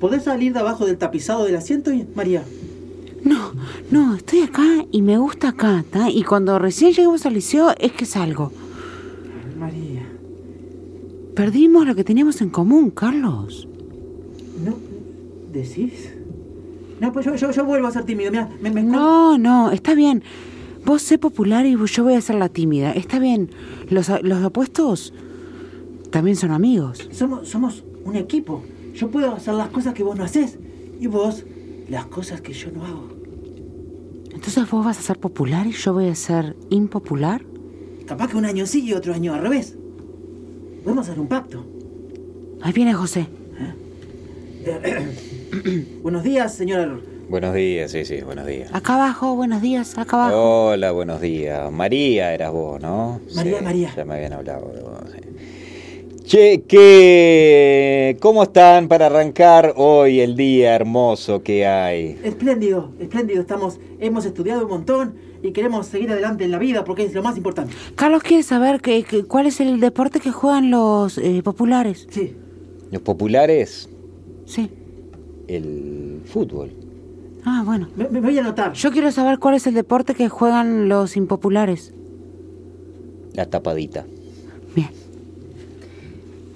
¿Podés salir de abajo del tapizado del asiento, y- María? No, no, estoy acá y me gusta acá, ¿tá? Y cuando recién lleguemos al liceo es que salgo. María. Perdimos lo que teníamos en común, Carlos. ¿No? ¿Decís? No, pues yo, yo, yo vuelvo a ser tímido. Mira, me, me. No, no, está bien. Vos sé popular y yo voy a ser la tímida. Está bien. Los, los opuestos también son amigos. Somos, somos un equipo. Yo puedo hacer las cosas que vos no haces. Y vos, las cosas que yo no hago. Entonces vos vas a ser popular y yo voy a ser impopular. Capaz que un año sí y otro año al revés. Podemos hacer un pacto. Ahí viene José. Buenos días, señora. Buenos días, sí, sí, buenos días. Acá abajo, buenos días, acá abajo. Hola, buenos días. María eras vos, ¿no? María, Sí, María. Ya me habían hablado de vos. sí. Che, ¿qué? ¿Cómo están para arrancar hoy el día hermoso que hay? Espléndido, espléndido. Estamos, hemos estudiado un montón y queremos seguir adelante en la vida porque es lo más importante. Carlos quiere saber que, que- cuál es el deporte que juegan los eh, populares. Sí. Los populares, Sí. el fútbol. Ah, bueno. Me, me voy a anotar. Yo quiero saber cuál es el deporte que juegan los impopulares. La tapadita. Bien.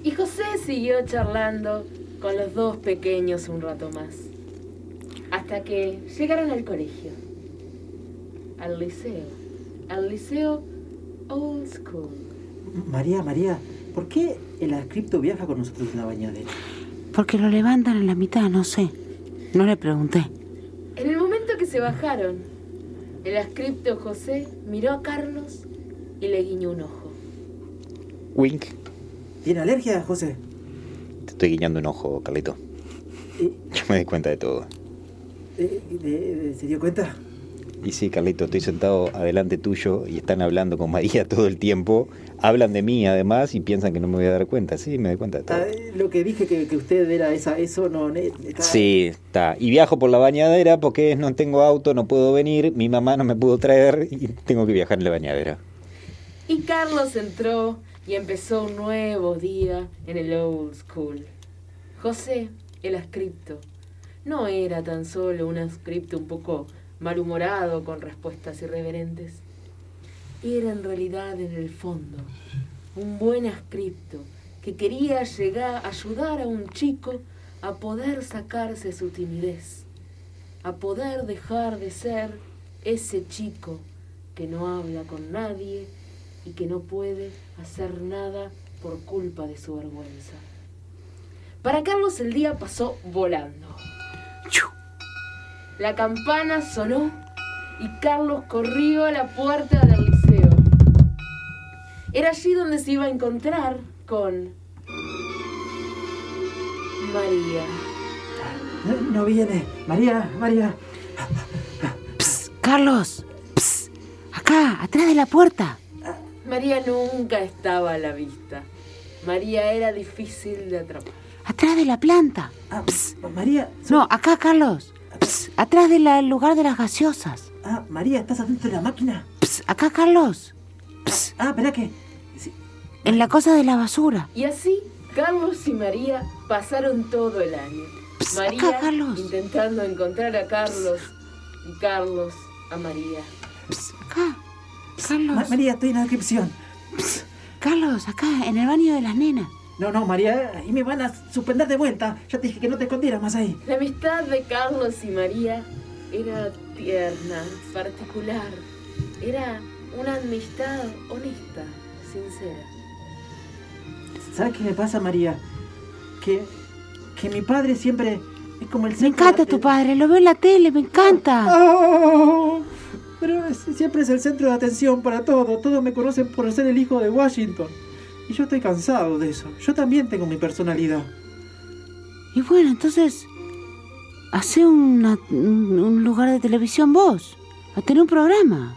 Y José siguió charlando con los dos pequeños un rato más. Hasta que llegaron al colegio. Al liceo. Al liceo Old School. María, María, ¿por qué el adscripto viaja con nosotros en la bañadera? Porque lo levantan en la mitad, no sé. No le pregunté. En el momento que se bajaron, el ascripto José miró a Carlos y le guiñó un ojo. Wink. ¿Tiene alergia, José? Te estoy guiñando un ojo, Carlito. Eh, Yo me di cuenta de todo. eh, eh, ¿Se dio cuenta? Y sí, Carlito, estoy sentado adelante tuyo y están hablando con María todo el tiempo. Hablan de mí además y piensan que no me voy a dar cuenta. Sí, me doy cuenta de todo. Ah, lo que dije que, que usted era esa, eso no... está- Sí, está. Y viajo por la bañadera porque no tengo auto, no puedo venir, mi mamá no me pudo traer y tengo que viajar en la bañadera. Y Carlos entró y empezó un nuevo día en el Old School. José, el ascripto, no era tan solo un ascripto un poco malhumorado con respuestas irreverentes. Era en realidad en el fondo un buen ascripto que quería llegar a ayudar a un chico a poder sacarse su timidez, a poder dejar de ser ese chico que no habla con nadie y que no puede hacer nada por culpa de su vergüenza. Para Carlos el día pasó volando. La campana sonó y Carlos corrió a la puerta del liceo. Era allí donde se iba a encontrar con María. No, no viene. María, María. Carlos, pss, acá, atrás de la puerta. María nunca estaba a la vista. María era difícil de atrapar. Atrás de la planta. Ah, María. No, acá, Carlos. Pss, atrás del lugar de las gaseosas. Ah, María, ¿estás adentro de la máquina? Pss, acá, Carlos. Pss. Ah, espera que. Sí. En la cosa de la basura. Y así, Carlos y María pasaron todo el año. María acá, Carlos. intentando encontrar a Carlos y Carlos a María. Pss, Ma- Carlos. María, estoy en la descripción. Carlos, acá, en el baño de las nenas. No, no, María, y me van a suspender de vuelta. Ya te dije que no te escondieras más ahí. La amistad de Carlos y María era tierna, particular. Era una amistad honesta, sincera. ¿Sabes qué me pasa, María? Que, que mi padre siempre es como el Me encanta de- tu padre, lo veo en la tele, me encanta. Oh, pero es- siempre es el centro de atención para todo. Todos me conocen por ser el hijo de Washington. Y yo estoy cansado de eso. Yo también tengo mi personalidad. Y bueno, entonces, hace una- un lugar de televisión vos, a tener un programa.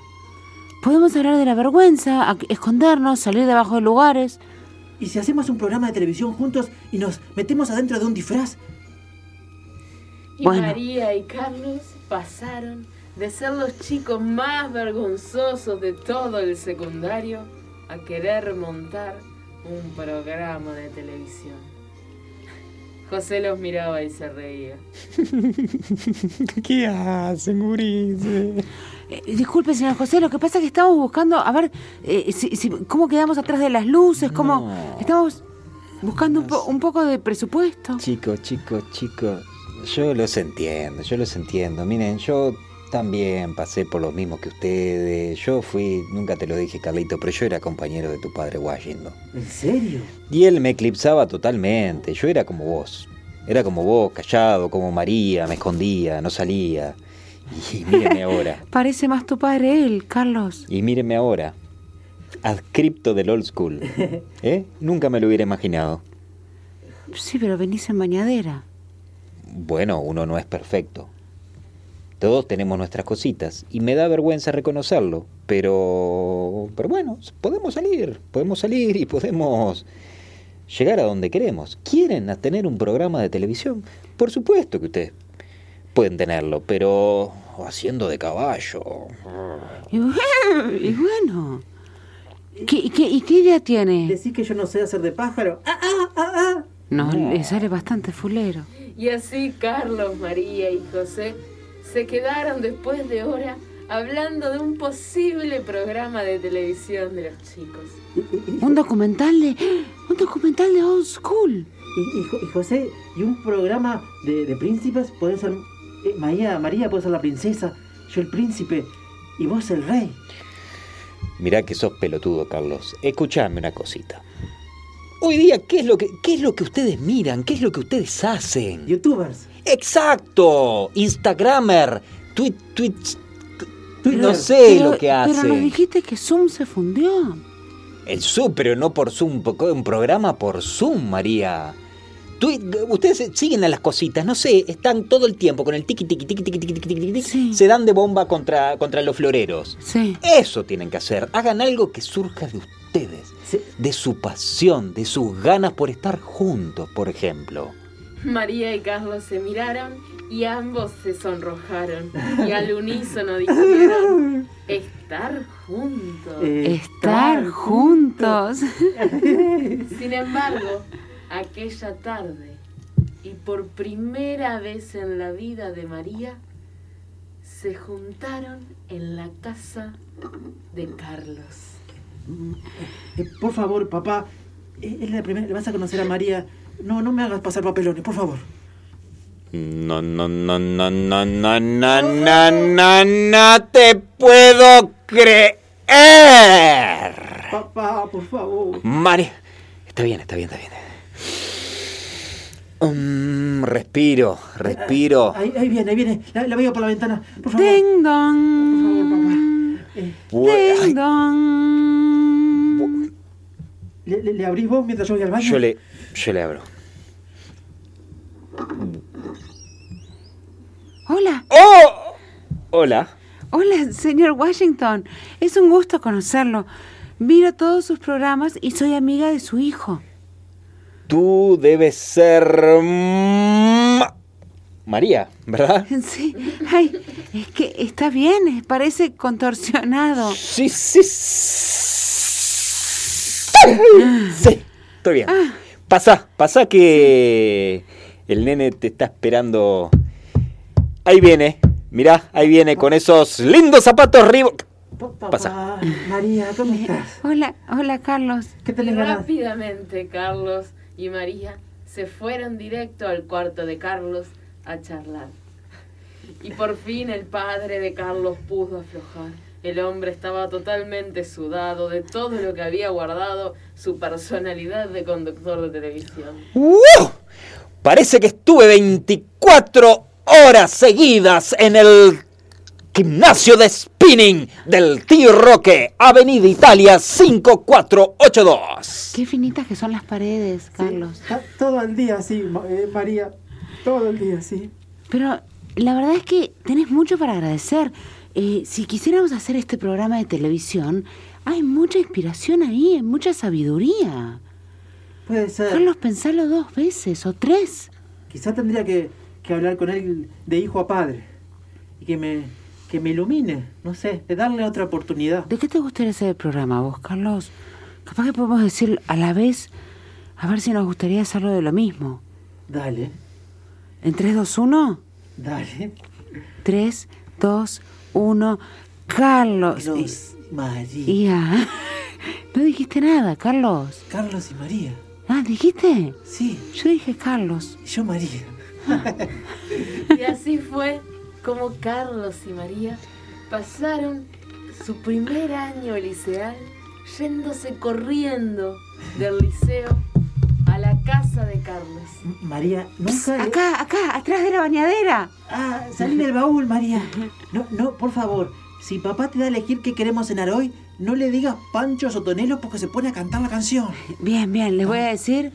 Podemos hablar de la vergüenza, a- escondernos, salir debajo de lugares. ¿Y si hacemos un programa de televisión juntos y nos metemos adentro de un disfraz? Y Bueno. María y Carlos pasaron de ser los chicos más vergonzosos de todo el secundario a querer montar un programa de televisión. José los miraba y se reía. ¿Qué hacen, gurises? Eh, disculpe, señor José, lo que pasa es que estamos buscando, a ver, eh, si- si- cómo quedamos atrás de las luces, cómo... No. Estamos buscando un, po- un poco de presupuesto. Chicos, chicos, chicos, yo los entiendo, yo los entiendo. Miren, yo también pasé por lo mismo que ustedes. Yo fui, nunca te lo dije, Carlito, pero yo era compañero de tu padre Washington. ¿En serio? Y él me eclipsaba totalmente. Yo era como vos. Era como vos, callado, como María, me escondía, no salía. Y mírenme ahora. Parece más tu padre él, Carlos. Y mírenme ahora. Adscripto del old school. ¿Eh? Nunca me lo hubiera imaginado. Sí, pero venís en bañadera. Bueno, uno no es perfecto. Todos tenemos nuestras cositas y me da vergüenza reconocerlo, pero pero bueno, podemos salir, podemos salir y podemos llegar a donde queremos. ¿Quieren tener un programa de televisión? Por supuesto que ustedes pueden tenerlo, pero haciendo de caballo. Y, bu- y bueno, ¿qué, y qué, ¿y qué idea tiene? ¿Decís que yo no sé hacer de pájaro? ¡Ah, ah, ah, ah! No, le sale bastante fulero. Y así Carlos, María y José se quedaron después de hora hablando de un posible programa de televisión de los chicos. Un documental de... Un documental de old school. Y, y y José, y un programa de, de príncipes puede ser. eh, María, María puede ser la princesa, yo el príncipe, y vos el rey. Mirá que sos pelotudo, Carlos. Escuchame una cosita. Hoy día, ¿qué es lo que, qué es lo que ustedes miran? ¿Qué es lo que ustedes hacen? Youtubers. Exacto, Instagramer, tweet, Twitter. no sé Pero- lo que Pero nos dijiste que Zoom se fundió. El Zoom, pero no por Zoom, un programa por Zoom, María. Tweet, ustedes siguen a las cositas, no sé, están todo el tiempo con el tiki tiki tiki tiki tiki tiki tiki, tiki, Sí. se dan de bomba contra, contra los floreros. Sí. Eso tienen que hacer, hagan algo que surja de ustedes, Sí. de su pasión, de sus ganas por estar juntos, por ejemplo. María y Carlos se miraron y ambos se sonrojaron y al unísono dijeron, estar juntos. Eh, Estar juntos. Sin embargo, aquella tarde, y por primera vez en la vida de María, se juntaron en la casa de Carlos. Eh, por favor, papá, eh, es la primera, le vas a conocer a María. No, no me hagas pasar papelones, por favor. No, no, no, no, no, no, no, no, no, no te puedo creer. Papá, por favor. María. Está bien, está bien, está bien. Mm, respiro, respiro. Ahí, ahí viene, ahí viene. La, la veo por la ventana. Por favor. Ding Por favor, dong. papá. Eh, Ding dong. ¿le, le, le abrís vos mientras yo voy al baño? yo le, yo le abro. Hola, ¡Oh! Hola. hola, señor Washington. Es un gusto conocerlo. Miro todos sus programas y soy amiga de su hijo. Tú debes ser... María, ¿verdad? Sí, ay, es que está bien, eh, parece contorsionado. Sí, sí. Sí, estoy bien. Pasa, pasa que el nene te está esperando. Ahí viene, mirá, ahí viene con esos lindos zapatos Reebok. Pasa. María, ¿cómo estás? Hola, hola Carlos. ¿Qué Y tenés ganas? rápidamente Carlos y María se fueron directo al cuarto de Carlos a charlar. Y por fin el padre de Carlos pudo aflojar. El hombre estaba totalmente sudado de todo lo que había guardado su personalidad de conductor de televisión. ¡Uh! Parece que estuve 24 horas seguidas en el gimnasio de spinning del Tío Roque, Avenida Italia 5482. Qué finitas que son las paredes, Carlos. Está todo el día así, Ma- eh, María. Todo el día así. Pero la verdad es que tenés mucho para agradecer. Eh, si quisiéramos hacer este programa de televisión, hay mucha inspiración ahí, hay mucha sabiduría. Puede ser. Carlos, pensalo dos veces o tres. Quizá tendría que, que hablar con él de hijo a padre. Y que me, que me ilumine. No sé, de darle otra oportunidad. ¿De qué te gustaría hacer el programa vos, Carlos? Capaz que podemos decir a la vez, a ver si nos gustaría hacerlo de lo mismo. Dale, En 3, 2, 1. dale. 3, 2, 1. Carlos. Carlos, María. Y- Ia. No dijiste nada, Carlos. Carlos y María. Ah, ¿dijiste? Sí, Yo dije Carlos. yo María. Y así fue como Carlos y María pasaron su primer año liceal yéndose corriendo del liceo a la casa de Carlos. María, nunca... Acá, acá, atrás de la bañadera. Ah, salí del baúl, María. No, no, por favor. Si papá te da a elegir qué queremos cenar hoy, no le digas panchos o tonelos porque se pone a cantar la canción. Bien, bien, les voy a decir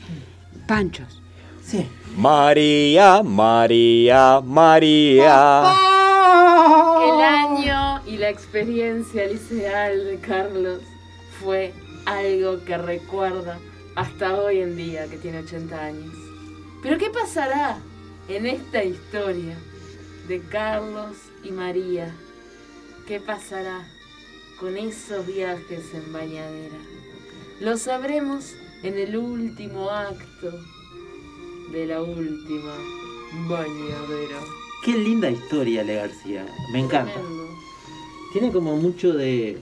panchos. Sí. María, María, María. El año y la experiencia liceal de Carlos fue algo que recuerda hasta hoy en día que tiene 80 años. Pero ¿qué pasará en esta historia de Carlos y María? ¿Qué pasará con esos viajes en bañadera? Lo sabremos en el último acto de la última bañadera. Qué linda historia, Le García. Me encanta. Tremendo. Tiene como mucho de,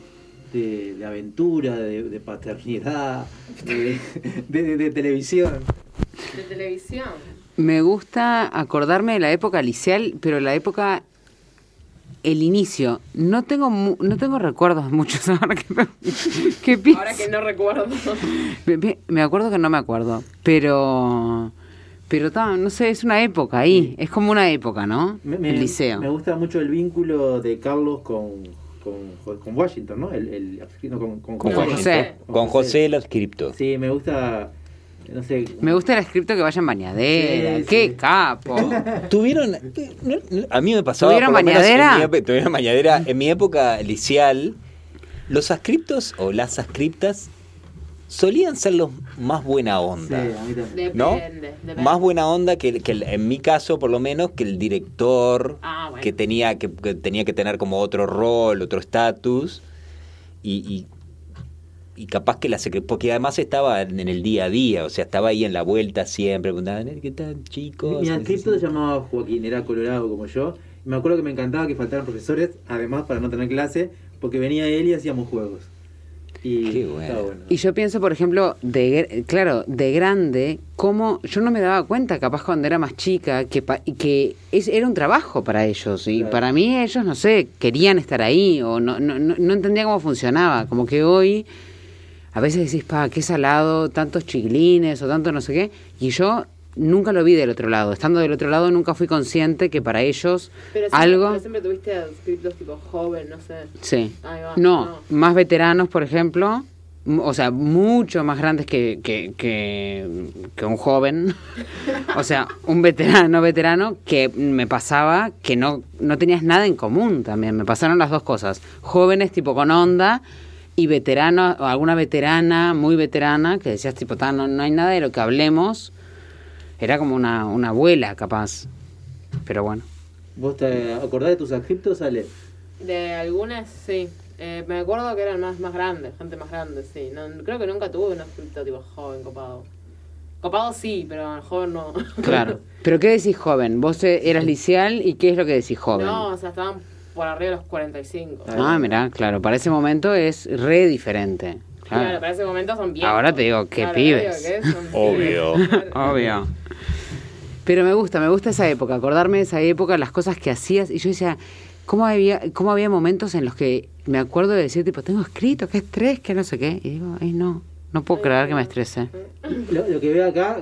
de, de aventura, de, de paternidad, de, de- de- de televisión. De televisión. Me gusta acordarme de la época liceal, pero la época el inicio. No tengo mu- no tengo recuerdos muchos ahora que, que pienso. Ahora que no recuerdo. Me, acuerdo que no me acuerdo, pero pero no sé, es una época ahí, es como una época, ¿no? Me, me- el liceo. me gusta mucho el vínculo de Carlos con, con, con Washington, ¿no? El, el, no, con, José. Con José el adscripto. Sí, me gusta, no sé. Me gusta el escrito que vaya en bañadera, Sí, qué sí. capo. ¿Tuvieron? no, A mí me pasaba. ¿Tuvieron bañadera? mi ¿Tuvieron bañadera? En mi época liceal, los ascriptos o las ascriptas solían ser los más buena Sí, onda. a mí también. Depende, ¿No? depende. Más buena onda que, el- que el- en mi caso, por lo menos, que el director Ah, bueno. que tenía que, que tenía que tener como otro rol, otro estatus y, y, y capaz que la secre- porque además estaba en el día a día, o sea, estaba ahí en la vuelta siempre, preguntaban, "Eh, ¿qué tal, chicos? Mi adscripto se llamaba Joaquín, era colorado como yo. Y me acuerdo que me encantaba que faltaran profesores, además para no tener clase, porque venía él y hacíamos juegos. Y Qué bueno. Y yo pienso, por ejemplo, de claro, de grande, cómo yo no me daba cuenta, capaz cuando era más chica, que, que es, era un trabajo para ellos. Y Claro. para mí ellos, no sé, querían estar ahí o no, no, no, no entendía cómo funcionaba. Como que hoy, a veces decís, pa, qué salado, tantos chiquilines o tanto no sé qué. Y yo nunca lo vi del otro lado. Estando del otro lado nunca fui consciente que para ellos Pero siempre, algo... pero siempre tuviste tipo joven, no sé. Sí. Va, No, no. más veteranos, por ejemplo, o sea, mucho más grandes que, que, que, que un joven. o sea, un veterano, veterano, que me pasaba que no, no tenías nada en común también. Me pasaron las dos cosas. Jóvenes tipo con onda y veteranos, o alguna veterana, muy veterana, que decías tipo, "Ta, no, no hay nada de lo que hablemos. Era como una, una abuela, capaz. Pero bueno. ¿Vos te acordás de tus adscriptos, Ale? De algunas, sí. Eh, me acuerdo que eran más, más grandes, gente más grande, sí. No, creo que nunca tuve un adscripto tipo joven, copado. Copado sí, pero joven no. Claro. ¿Pero qué decís joven? Vos eh, eras licial y qué es lo que decís joven? No, o sea, estaban por arriba de los 45. Ah, mirá, claro, para ese momento es re diferente. Claro, Claro. para ese momento son viejos. Ahora te digo, qué Claro, pibes. digo Obvio. pibes. Obvio. Pero me gusta, me gusta esa época, acordarme de esa época, las cosas que hacías. Y yo decía, ¿cómo había, cómo había momentos en los que me acuerdo de decir, tipo, tengo escrito, qué estrés, que no sé qué? Y digo, ay, no, no puedo creer que me estrese. Lo, lo que veo acá,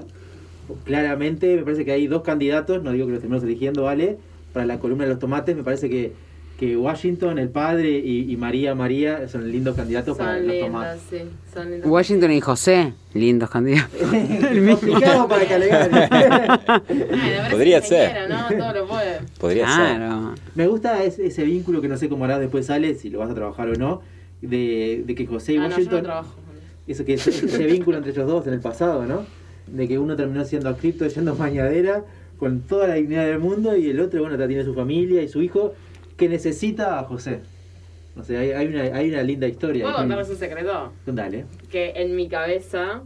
claramente, me parece que hay dos candidatos, no digo que los terminemos eligiendo, ¿vale? Para la columna de los tomates, me parece que, que Washington, el padre y, y María María son lindos candidatos para Son los tomates. sí. Son lindas. Washington y José, lindos candidatos. Complicado para Calegari. Ay, me parece Podría ser. ¿no? Todo lo puede. Podría ser. Me gusta ese, ese vínculo que no sé cómo harás después, Ale, si lo vas a trabajar o no, de, de que José y Ah, no, yo no Washington. trabajo. eso que ese, ese vínculo entre ellos dos en el pasado, ¿no? De que uno terminó siendo adscripto, yendo mañadera, con toda la dignidad del mundo, y el otro, bueno, tiene su familia y su hijo, que necesita a José. O sea, hay, hay una, hay una linda historia. ¿Puedo contarles un secreto? Dale. Que en mi cabeza,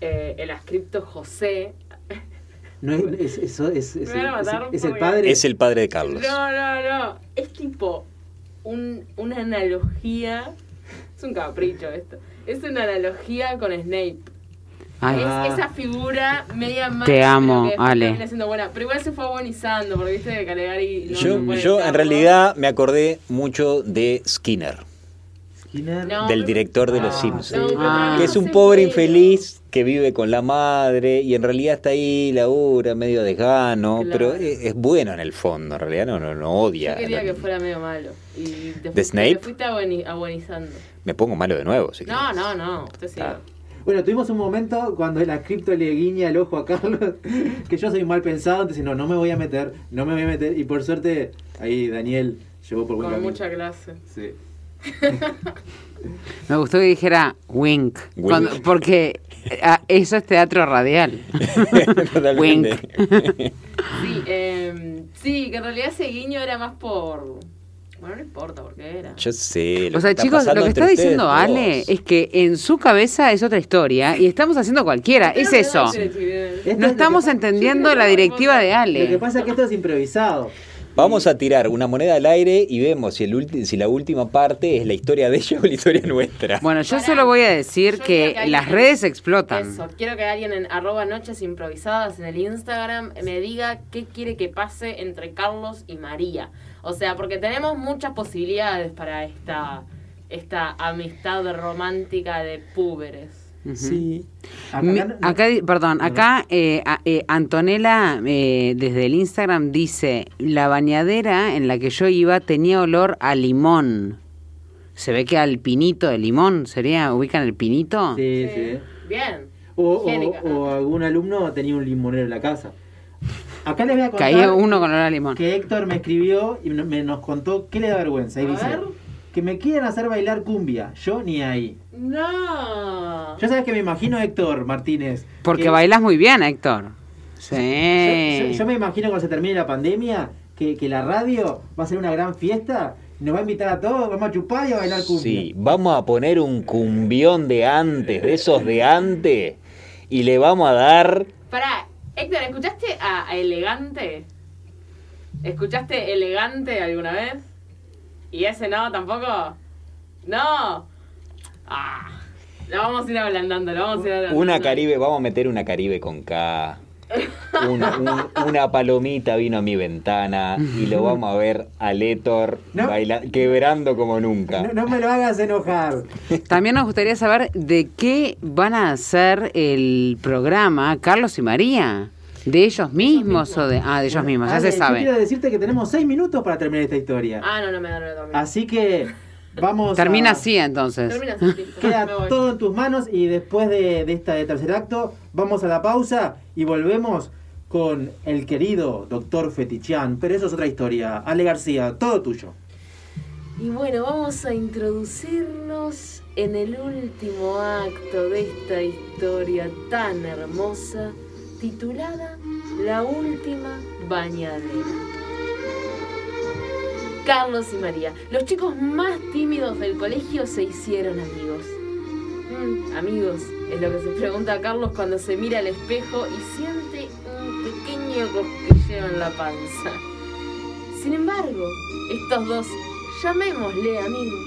eh, el ascripto José. No es, es, eso es, es, el- es- matar es el padre. Es el padre de Carlos. No, no, no. Es tipo un, una analogía. Es un capricho esto. Es una analogía con Snape. Ay. Es esa figura media mala. Te amo, Ale. buena. Pero igual se fue agonizando, porque viste que Calegari. no- Yo, no yo en realidad me acordé mucho de Skinner, Skinner. No, del director de Los Ah, Simpsons. Ah. que es un pobre infeliz que vive con la madre y en realidad está ahí, labura, medio desgano, Claro. pero es, es bueno en el fondo, en realidad no, no, no odia. Yo quería La- que fuera medio malo. Y te, ¿De fuiste- Snape? te fuiste agonizando. Me pongo malo de nuevo, si No, querés. no, no. Usted sí. Ah. Bueno, tuvimos un momento cuando el adscripto le guiña el ojo a Carlos, que yo soy mal pensado, entonces no, no me voy a meter, no me voy a meter. Y por suerte, ahí Daniel llevó por buen Con camino. mucha clase. Sí. me gustó que dijera wink, Wink. cuando- porque ah, eso es teatro radial. Totalmente. Sí, eh, sí, que en realidad ese guiño era más por. Bueno, no importa por qué era. Yo sé. lo O sea, que está chicos, lo que está diciendo ustedes Ale es que en su cabeza es otra historia y estamos haciendo cualquiera. Es eso. no, es estamos que- entendiendo la directiva de Lo que Ale. pasa es que esto es improvisado. Vamos a tirar una moneda al aire y vemos si, el ulti- si la última parte es la historia de ellos o la historia nuestra. Bueno, yo Pará. solo voy a decir que las redes explotan. Eso, quiero que alguien en arroba noches improvisadas en el Instagram me diga qué quiere que pase entre Carlos y María. O sea, porque tenemos muchas posibilidades para esta, esta amistad romántica de púberes. Sí. Acá, Mi- perdón, acá eh, eh, Antonella eh, desde el Instagram dice, la bañadera en la que yo iba tenía olor a limón. Se ve que al pinito de limón, ¿sería? ¿Ubican el pinito? Sí, sí. Bien. O, o algún alumno tenía un limonero en la casa. Acá les voy a contar Caía uno con olor a limón. que Héctor me escribió y me nos contó qué le da vergüenza. Y A dice ver. que me quieren hacer bailar cumbia. Yo ni ahí. No. Yo sabes que me imagino Héctor Martínez. Porque que- bailas muy bien, Héctor. Sí. Yo, yo- yo me imagino cuando se termine la pandemia que, que la radio va a ser una gran fiesta. y Nos va a invitar a todos, vamos a chupar y a bailar cumbia. Sí, vamos a poner un cumbión de antes, de esos de antes, y le vamos a dar. Pará, Héctor, ¿escuchaste a, a Elegante? ¿Escuchaste Elegante alguna vez? ¿Y ese no tampoco? ¡No! Ah, lo vamos a ir ablandando, lo vamos a ir ablandando. Una Caribe, vamos a meter una Caribe con K. Una, un- una palomita vino a mi ventana y lo vamos a ver a Letor No. baila- quebrando como nunca. No, no me lo hagas enojar. También nos gustaría saber de qué van a hacer el programa Carlos y María. ¿De ellos mismos o de.? Ah, de ellos mismos, ya Ale, se yo sabe. quiero decirte que tenemos seis minutos para terminar esta historia. Ah, no, no me da dormir. Así que vamos Termina a... así entonces. Termina así, Queda todo en tus manos y después de, de este tercer acto vamos a la pausa y volvemos con el querido doctor Fetichian. Pero eso es otra historia. Ale García, todo tuyo. Y bueno, vamos a introducirnos en el último acto de esta historia tan hermosa titulada La última bañadera. Carlos y María, los chicos más tímidos del colegio se hicieron amigos. Mm, amigos, es lo que se pregunta a Carlos cuando se mira al espejo y siente un pequeño cosquilleo en la panza. Sin embargo, estos dos, llamémosle amigos,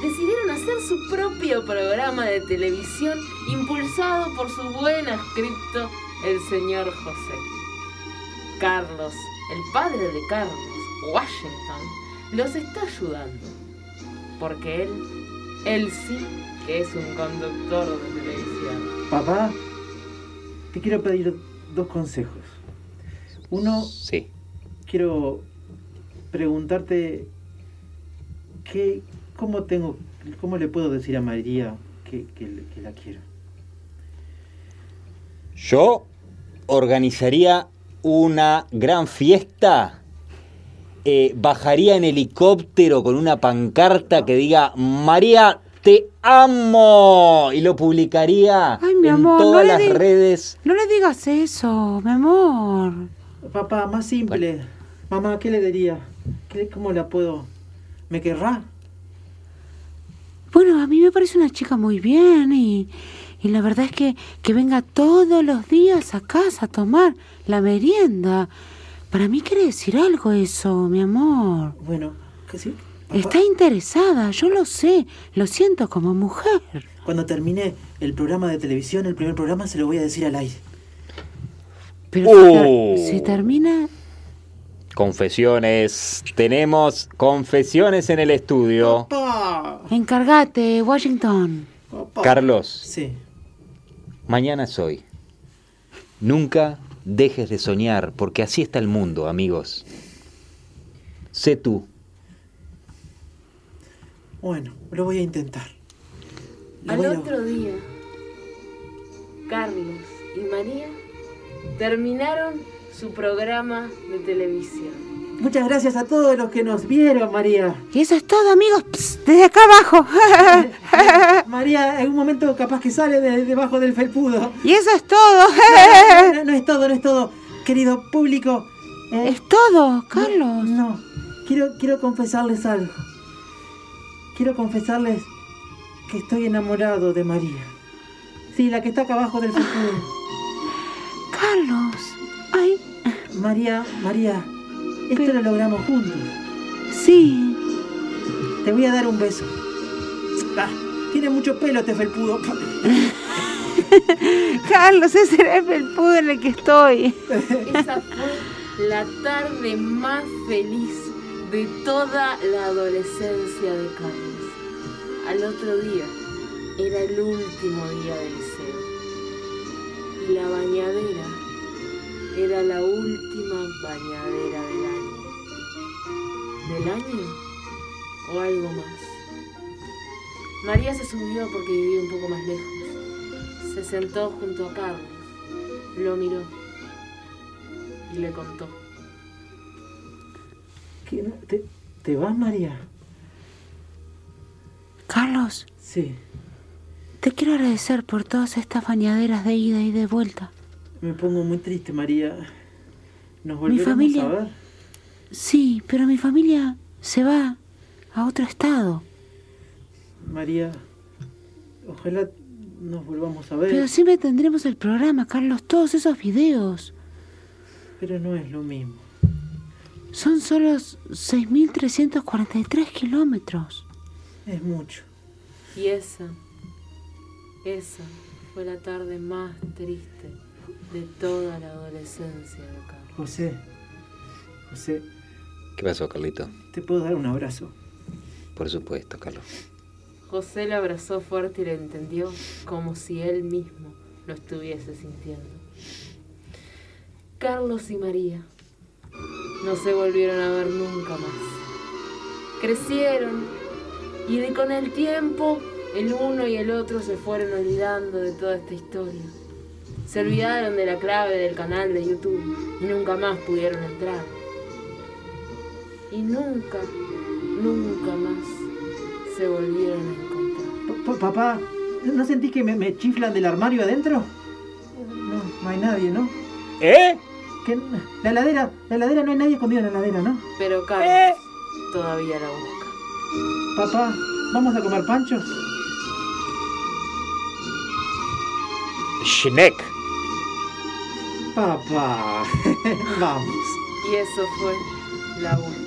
decidieron hacer su propio programa de televisión impulsado por su buen escrito, el señor José. Carlos, el padre de Carlos, Washington, los está ayudando. Porque él, él sí que es un conductor de televisión. Papá, te quiero pedir dos consejos. Uno, Sí. quiero preguntarte qué, cómo tengo, cómo le puedo decir a María que, que- que la quiero. Yo organizaría una gran fiesta. Eh, bajaría en helicóptero con una pancarta que diga María, te amo. Y lo publicaría Ay, mi en amor, no todas le las redes. No le digas eso, mi amor. Papá, más simple. Mamá, ¿qué le diría? ¿Qué, ¿Cómo la puedo? ¿Me querrá? Bueno, a mí me parece una chica muy bien y, y la verdad es que, que venga todos los días a casa a tomar la merienda. Para mí quiere decir algo eso, mi amor. Bueno, que sí. Papá, Está interesada, yo lo sé, lo siento como mujer. Cuando termine el programa de televisión, el primer programa, se lo voy a decir al aire. Pero ter- Oh. si termina... Confesiones. Tenemos confesiones en el estudio. Papá. Encárgate, Washington. Papá. Carlos, Sí. mañana es hoy. Nunca dejes de soñar, porque así está el mundo, amigos. Sé tú. Bueno, lo voy a intentar. Lo Al a- otro día, Carlos y María terminaron su programa de televisión. Muchas gracias a todos los que nos vieron, María. Y eso es todo, amigos, Psst, desde acá abajo. María, en un momento capaz que sale de debajo del felpudo. y eso es todo. No, no, no es todo, no es todo. Querido público. eh, es todo, Carlos. No, quiero, quiero confesarles algo. Quiero confesarles que estoy enamorado de María. Sí, la que está acá abajo del felpudo. Carlos. Ay, María, María, esto Pero- lo logramos juntos. sí. Te voy a dar un beso. Ah, tiene mucho pelo este felpudo. Carlos, ese era el felpudo en el que estoy. Esa fue la tarde más feliz de toda la adolescencia de Carlos. Al otro día era el último día del liceo. Y la bañadera era la última bañadera del. ¿Del año? ¿O algo más? María se subió porque vivía un poco más lejos. Se sentó junto a Carlos. Lo miró y le contó. ¿Qué no? ¿Te, ¿Te vas, María? Carlos, Sí. te quiero agradecer por todas estas bañaderas de ida y de vuelta. Me pongo muy triste, María. ¿Nos volveremos familia. a ver? Sí, pero mi familia se va a otro estado. María, ojalá nos volvamos a ver. Pero siempre tendremos el programa, Carlos, todos esos videos. Pero no es lo mismo. Son solo 6.343 kilómetros. Es mucho. Y esa, esa fue la tarde más triste de toda la adolescencia de Carlos. José, José, ¿Qué pasó, Carlito? ¿te puedo dar un abrazo? Por supuesto, Carlos. José le abrazó fuerte y le entendió como si él mismo lo estuviese sintiendo. Carlos y María no se volvieron a ver nunca más. Crecieron y de con el tiempo el uno y el otro se fueron olvidando de toda esta historia. Se olvidaron de la clave del canal de YouTube y nunca más pudieron entrar. Y nunca, nunca más se volvieron a encontrar. Pa- Papá, ¿no sentís que me, me chiflan del armario adentro? No, no hay nadie, ¿no? ¿Eh? Que la heladera, la heladera no hay nadie escondido en la heladera, ¿no? Pero Carlos todavía la busca. Papá, ¿vamos a comer panchos? Schneck. Papá, vamos. Y eso fue la última.